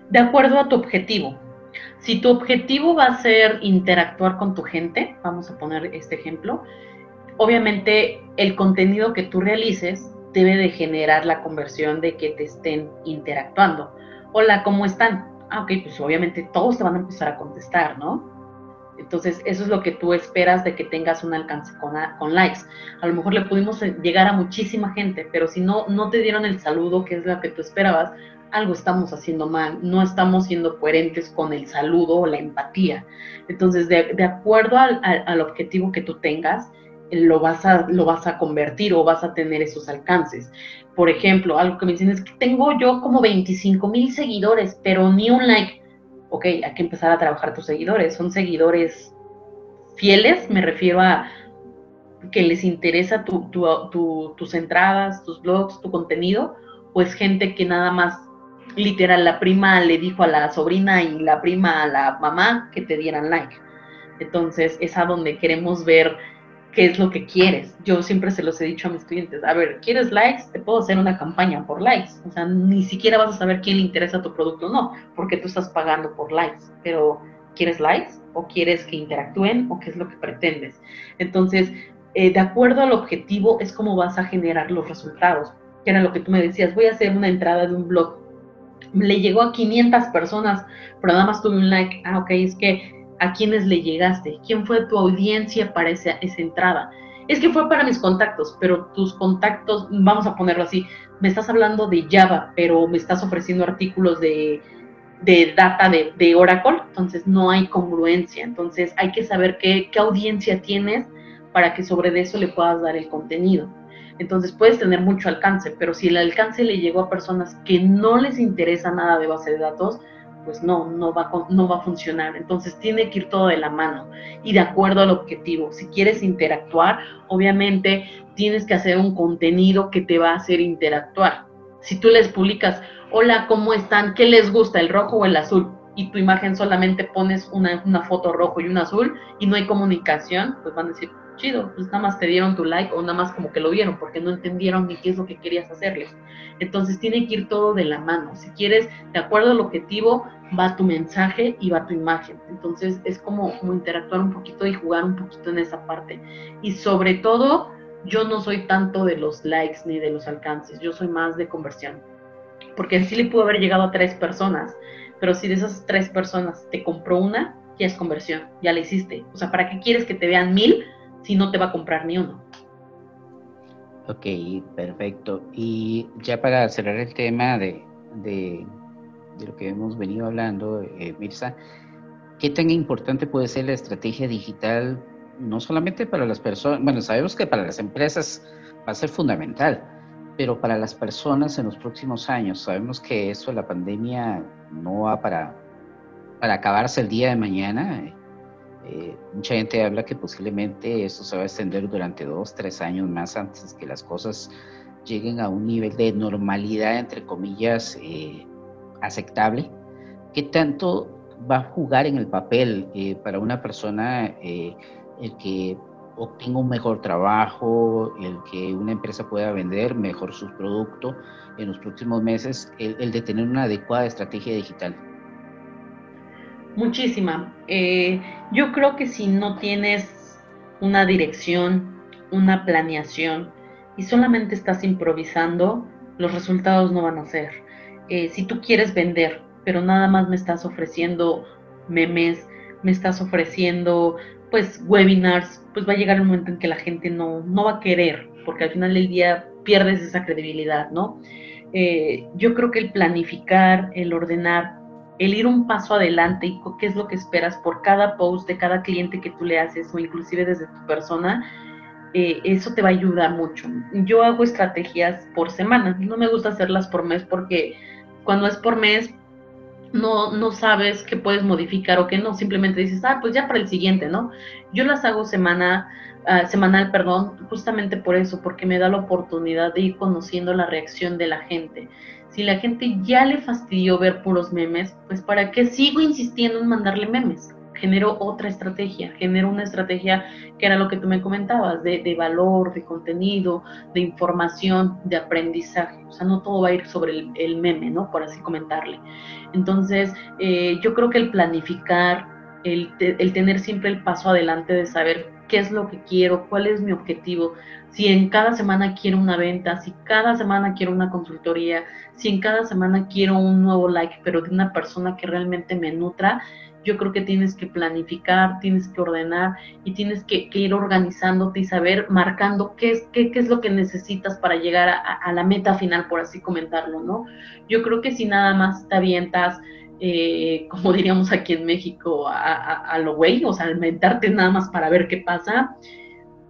De acuerdo a tu objetivo. Si tu objetivo va a ser interactuar con tu gente, vamos a poner este ejemplo, obviamente el contenido que tú realices debe de generar la conversión de que te estén interactuando. Hola, ¿cómo están? Ah, ok, pues obviamente todos te van a empezar a contestar, ¿no? Entonces, eso es lo que tú esperas de que tengas un alcance con, con, likes. A lo mejor le pudimos llegar a muchísima gente, pero si no, no te dieron el saludo, que es lo que tú esperabas, algo estamos haciendo mal, no estamos siendo coherentes con el saludo o la empatía. Entonces, de, acuerdo al, objetivo que tú tengas, lo vas, a, lo vas a convertir o vas a tener esos alcances. Por ejemplo, algo que me dicen es que tengo yo como 25 mil seguidores, pero ni un like. Ok, hay que empezar a trabajar tus seguidores. Son seguidores fieles, me refiero a que les interesa tus entradas, tus blogs, tu contenido, pues gente que nada más literal, la prima le dijo a la sobrina y la prima a la mamá que te dieran like. Entonces es a donde queremos ver qué es lo que quieres. Yo siempre se los he dicho a mis clientes, a ver, ¿quieres likes? Te puedo hacer una campaña por likes. O sea, ni siquiera vas a saber quién le interesa tu producto o no, porque tú estás pagando por likes. Pero, ¿quieres likes? ¿O quieres que interactúen? ¿O qué es lo que pretendes? Entonces, eh, de acuerdo al objetivo, es como vas a generar los resultados. Que era lo que tú me decías, voy a hacer una entrada de un blog le llegó a 500 personas, pero nada más tuve un like. Ah, ok, es que a quiénes le llegaste, quién fue tu audiencia para esa, esa entrada. Es que fue para mis contactos, pero tus contactos, vamos a ponerlo así, me estás hablando de Java, pero me estás ofreciendo artículos de, de data de, de, Oracle, entonces no hay congruencia. Entonces hay que saber qué, qué audiencia tienes para que sobre eso le puedas dar el contenido. Entonces puedes tener mucho alcance, pero si el alcance le llegó a personas que no les interesa nada de base de datos, pues no, no va, no va a funcionar. Entonces tiene que ir todo de la mano y de acuerdo al objetivo. Si quieres interactuar, obviamente tienes que hacer un contenido que te va a hacer interactuar. Si tú les publicas, hola, ¿cómo están? ¿Qué les gusta, el rojo o el azul? Y tu imagen solamente pones una, una foto rojo y un azul y no hay comunicación, pues van a decir, chido, pues nada más te dieron tu like o nada más como que lo vieron porque no entendieron ni qué es lo que querías hacerles. Entonces tiene que ir todo de la mano. Si quieres, de acuerdo al objetivo, va tu mensaje y va tu imagen. Entonces es como, como interactuar un poquito y jugar un poquito en esa parte. Y sobre todo, yo no soy tanto de los likes ni de los alcances, yo soy más de conversión. Porque sí le pudo haber llegado a tres personas, pero si de esas tres personas te compró una, ya es conversión, ya la hiciste. O sea, ¿para qué quieres que te vean mil si no te va a comprar ni uno. Ok, perfecto. Y ya para cerrar el tema de, de, lo que hemos venido hablando, eh, Mirza, ¿qué tan importante puede ser la estrategia digital, no solamente para las personas, bueno, sabemos que para las empresas va a ser fundamental, pero para las personas en los próximos años, sabemos que eso, la pandemia, no va para, para acabarse el día de mañana. Eh, mucha gente habla que posiblemente esto se va a extender durante dos, tres años más antes que las cosas lleguen a un nivel de normalidad, entre comillas, eh, aceptable. ¿Qué tanto va a jugar en el papel eh, para una persona el que obtenga un mejor trabajo, el que una empresa pueda vender mejor sus productos en los próximos meses, el de tener una adecuada estrategia digital? Muchísima. Eh, yo creo que si no tienes una dirección, una planeación y solamente estás improvisando, los resultados no van a ser. Eh, si tú quieres vender, pero nada más me estás ofreciendo memes, me estás ofreciendo pues webinars, pues va a llegar el momento en que la gente no, no va a querer, porque al final del día pierdes esa credibilidad, ¿no? Eh, yo creo que el planificar, el ordenar, el ir un paso adelante y qué es lo que esperas por cada post de cada cliente que tú le haces o inclusive desde tu persona, eh, eso te va a ayudar mucho. Yo hago estrategias por semana, no me gusta hacerlas por mes porque cuando es por mes no, no sabes qué puedes modificar o qué no, simplemente dices, ah, pues ya para el siguiente, ¿no? Yo las hago semana, uh, semanal, perdón, justamente por eso, porque me da la oportunidad de ir conociendo la reacción de la gente si la gente ya le fastidió ver puros memes, pues ¿para qué sigo insistiendo en mandarle memes? Genero otra estrategia, genero una estrategia que era lo que tú me comentabas, de, valor, de contenido, de información, de aprendizaje. O sea, no todo va a ir sobre el, meme, ¿no? Por así comentarle. Entonces, eh, yo creo que el planificar, el, el tener siempre el paso adelante de saber qué es lo que quiero, cuál es mi objetivo, si en cada semana quiero una venta, si cada semana quiero una consultoría, si en cada semana quiero un nuevo like, pero de una persona que realmente me nutra, yo creo que tienes que planificar, tienes que ordenar y tienes que, ir organizándote y saber, marcando qué es, qué, es lo que necesitas para llegar a, la meta final, por así comentarlo, ¿no? Yo creo que si nada más te avientas, eh, como diríamos aquí en México, a, lo güey, o sea, inventarte nada más para ver qué pasa,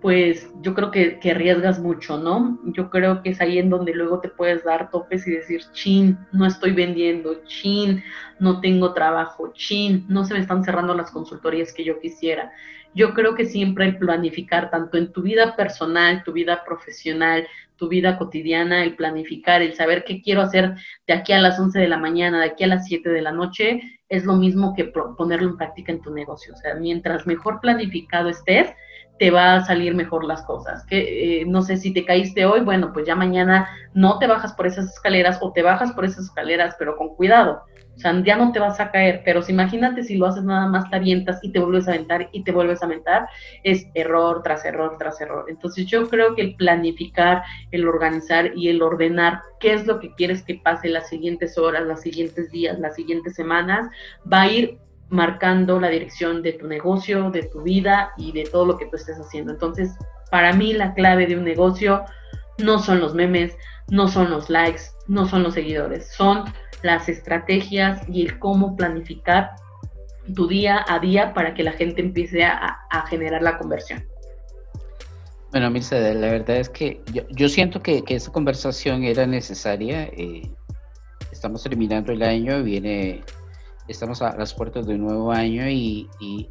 pues yo creo que, arriesgas mucho, ¿no? Yo creo que es ahí en donde luego te puedes dar topes y decir, chin, no estoy vendiendo, chin, no tengo trabajo, chin, no se me están cerrando las consultorías que yo quisiera. Yo creo que siempre el planificar, tanto en tu vida personal, tu vida profesional, tu vida cotidiana, el planificar, el saber qué quiero hacer de aquí a las 11 de la mañana, de aquí a las 7 de la noche, es lo mismo que ponerlo en práctica en tu negocio. O sea, mientras mejor planificado estés, te va a salir mejor las cosas. Que eh, no sé si te caíste hoy, bueno, pues ya mañana no te bajas por esas escaleras o te bajas por esas escaleras, pero con cuidado. O sea, ya no te vas a caer, pero si imagínate si lo haces nada más, te avientas y te vuelves a aventar y te vuelves a aventar, es error tras error tras error. Entonces yo creo que el planificar, el organizar y el ordenar qué es lo que quieres que pase las siguientes horas, los siguientes días, las siguientes semanas, va a ir marcando la dirección de tu negocio, de tu vida y de todo lo que tú estés haciendo. Entonces, para mí la clave de un negocio no son los memes, no son los likes, no son los seguidores, son las estrategias y el cómo planificar tu día a día para que la gente empiece a, generar la conversión. Bueno, Mirza, la verdad es que yo, siento que, que, esa conversación era necesaria. Eh, estamos terminando el año, viene estamos a las puertas de un nuevo año y,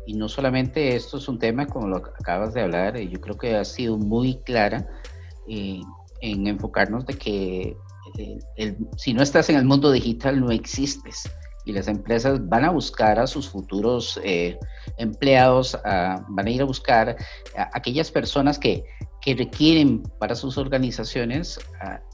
no solamente esto es un tema como lo acabas de hablar, yo creo que ha sido muy clara eh, en enfocarnos de que eh, si no estás en el mundo digital no existes. Y las empresas van a buscar a sus futuros eh, empleados, van a ir a buscar a aquellas personas que, que requieren para sus organizaciones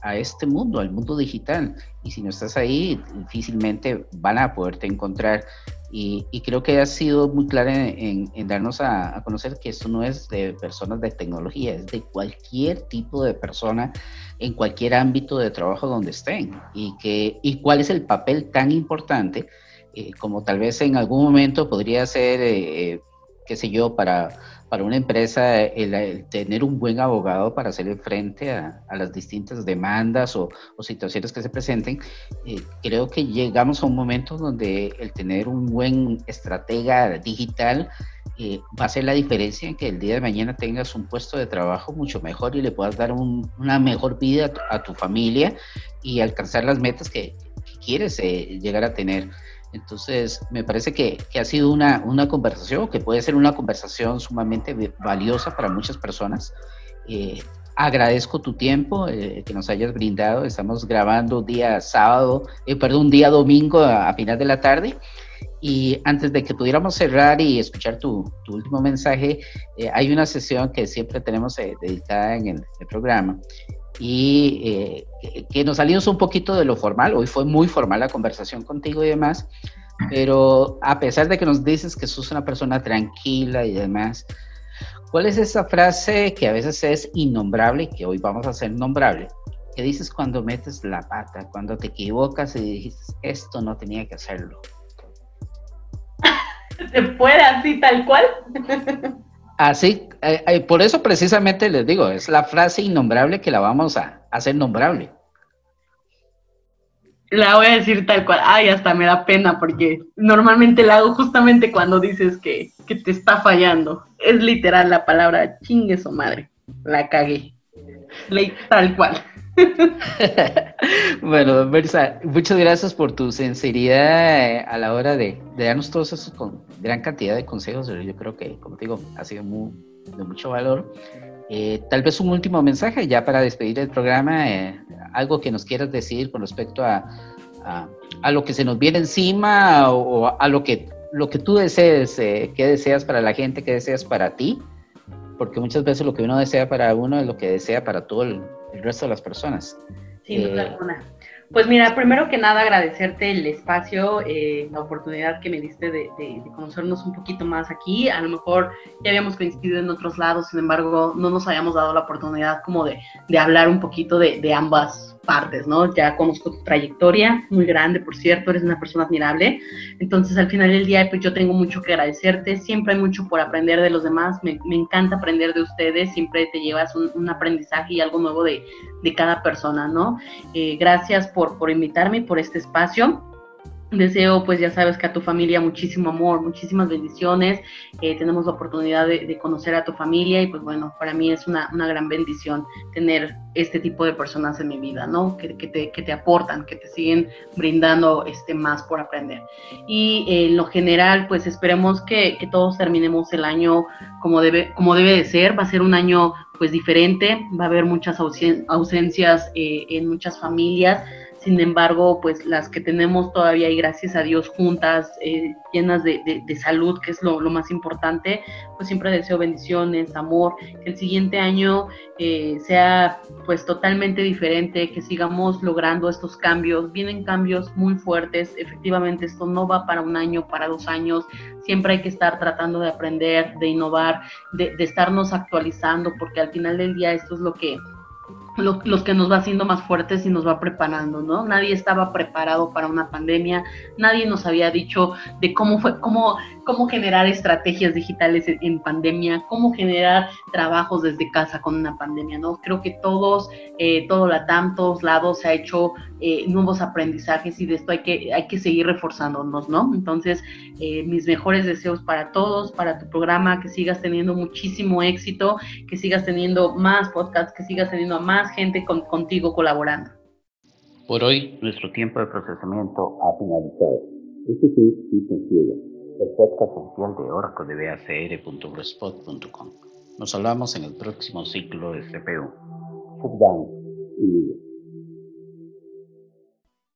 a, este mundo, al mundo digital. Y si no estás ahí, difícilmente van a poderte encontrar. Y, creo que ha sido muy clara en, darnos a, conocer que esto no es de personas de tecnología, es de cualquier tipo de persona en cualquier ámbito de trabajo donde estén. Y, que, y cuál es el papel tan importante eh, como tal vez en algún momento podría ser, eh, eh, qué sé yo, para para una empresa el, tener un buen abogado para hacerle frente a, las distintas demandas o, situaciones que se presenten, eh, creo que llegamos a un momento donde el tener un buen estratega digital eh, va a ser la diferencia en que el día de mañana tengas un puesto de trabajo mucho mejor y le puedas dar una mejor vida a tu, familia y alcanzar las metas que, quieres eh, llegar a tener. Entonces, me parece que, ha sido una, conversación, que puede ser una conversación sumamente valiosa para muchas personas. Eh, agradezco tu tiempo eh, que nos hayas brindado. Estamos grabando día sábado, eh, perdón, día domingo a, final de la tarde. Y antes de que pudiéramos cerrar y escuchar tu, último mensaje, hay una sesión que siempre tenemos dedicada en el, el programa y eh, que nos salimos un poquito de lo formal. Hoy fue muy formal la conversación contigo y demás, pero a pesar de que nos dices que sos una persona tranquila y demás, ¿cuál es esa frase que a veces es innombrable y que hoy vamos a hacer nombrable? ¿Qué dices cuando metes la pata, cuando te equivocas y dices, esto no tenía que hacerlo? ¿Se puede así tal cual? Así, eh, eh, por eso precisamente les digo, es la frase innombrable que la vamos a hacer nombrable. La voy a decir tal cual. Ay, hasta me da pena porque normalmente la hago justamente cuando dices que, te está fallando. Es literal la palabra chingue su madre. La cagué. Tal cual. bueno, Versa, muchas gracias por tu sinceridad eh, a la hora de, darnos todos esos con gran cantidad de consejos. Yo creo que, como te digo, ha sido de mucho valor. Eh, tal vez un último mensaje ya para despedir el programa, eh, algo que nos quieras decir con respecto a, a, lo que se nos viene encima o a lo que, lo que tú desees, qué deseas para la gente, qué deseas para ti, porque muchas veces lo que uno desea para uno es lo que desea para todo el, el resto de las personas. Sin duda eh, alguna. Pues mira, primero que nada agradecerte el espacio, eh, la oportunidad que me diste de, conocernos un poquito más aquí. A lo mejor ya habíamos coincidido en otros lados, sin embargo, no nos habíamos dado la oportunidad como de, hablar un poquito de, ambas partes, ¿no? Ya conozco tu trayectoria, muy grande, por cierto, eres una persona admirable. Entonces, al final del día, pues yo tengo mucho que agradecerte. Siempre hay mucho por aprender de los demás. Me, encanta aprender de ustedes. Siempre te llevas un, aprendizaje y algo nuevo de, cada persona, ¿no? Eh, gracias por, por invitarme por este espacio. Deseo, pues ya sabes que a tu familia muchísimo amor, muchísimas bendiciones. Eh, tenemos la oportunidad de, conocer a tu familia y pues bueno, para mí es una, gran bendición tener este tipo de personas en mi vida, ¿no? Que, te, que te, aportan, que te siguen brindando este, más por aprender. Y en lo general, pues esperemos que, todos terminemos el año como debe, como debe de ser. Va a ser un año pues diferente, va a haber muchas ausencias eh, en muchas familias sin embargo, pues las que tenemos todavía y gracias a Dios juntas, eh, llenas de, salud, que es lo, más importante, pues siempre deseo bendiciones, amor, que el siguiente año eh, sea pues totalmente diferente, que sigamos logrando estos cambios. Vienen cambios muy fuertes, efectivamente esto no va para un año, para dos años, siempre hay que estar tratando de aprender, de innovar, de, de estarnos actualizando, porque al final del día esto es lo que los que nos va haciendo más fuertes y nos va preparando, ¿no? Nadie estaba preparado para una pandemia, nadie nos había dicho de cómo fue, cómo, cómo generar estrategias digitales en, pandemia, cómo generar trabajos desde casa con una pandemia, ¿no? Creo que todos, eh, todo la TAM, todos lados se ha hecho eh, nuevos aprendizajes y de esto hay que, hay que seguir reforzándonos, ¿no? Entonces, eh, mis mejores deseos para todos, para tu programa, que sigas teniendo muchísimo éxito, que sigas teniendo más podcasts, que sigas teniendo más gente contigo colaborando. Por hoy, nuestro tiempo de procesamiento ha finalizado. Este Cita Ciega, el podcast oficial de Oracle de BACR.blogspot.com. Nos hablamos en el próximo ciclo de CPU. Down y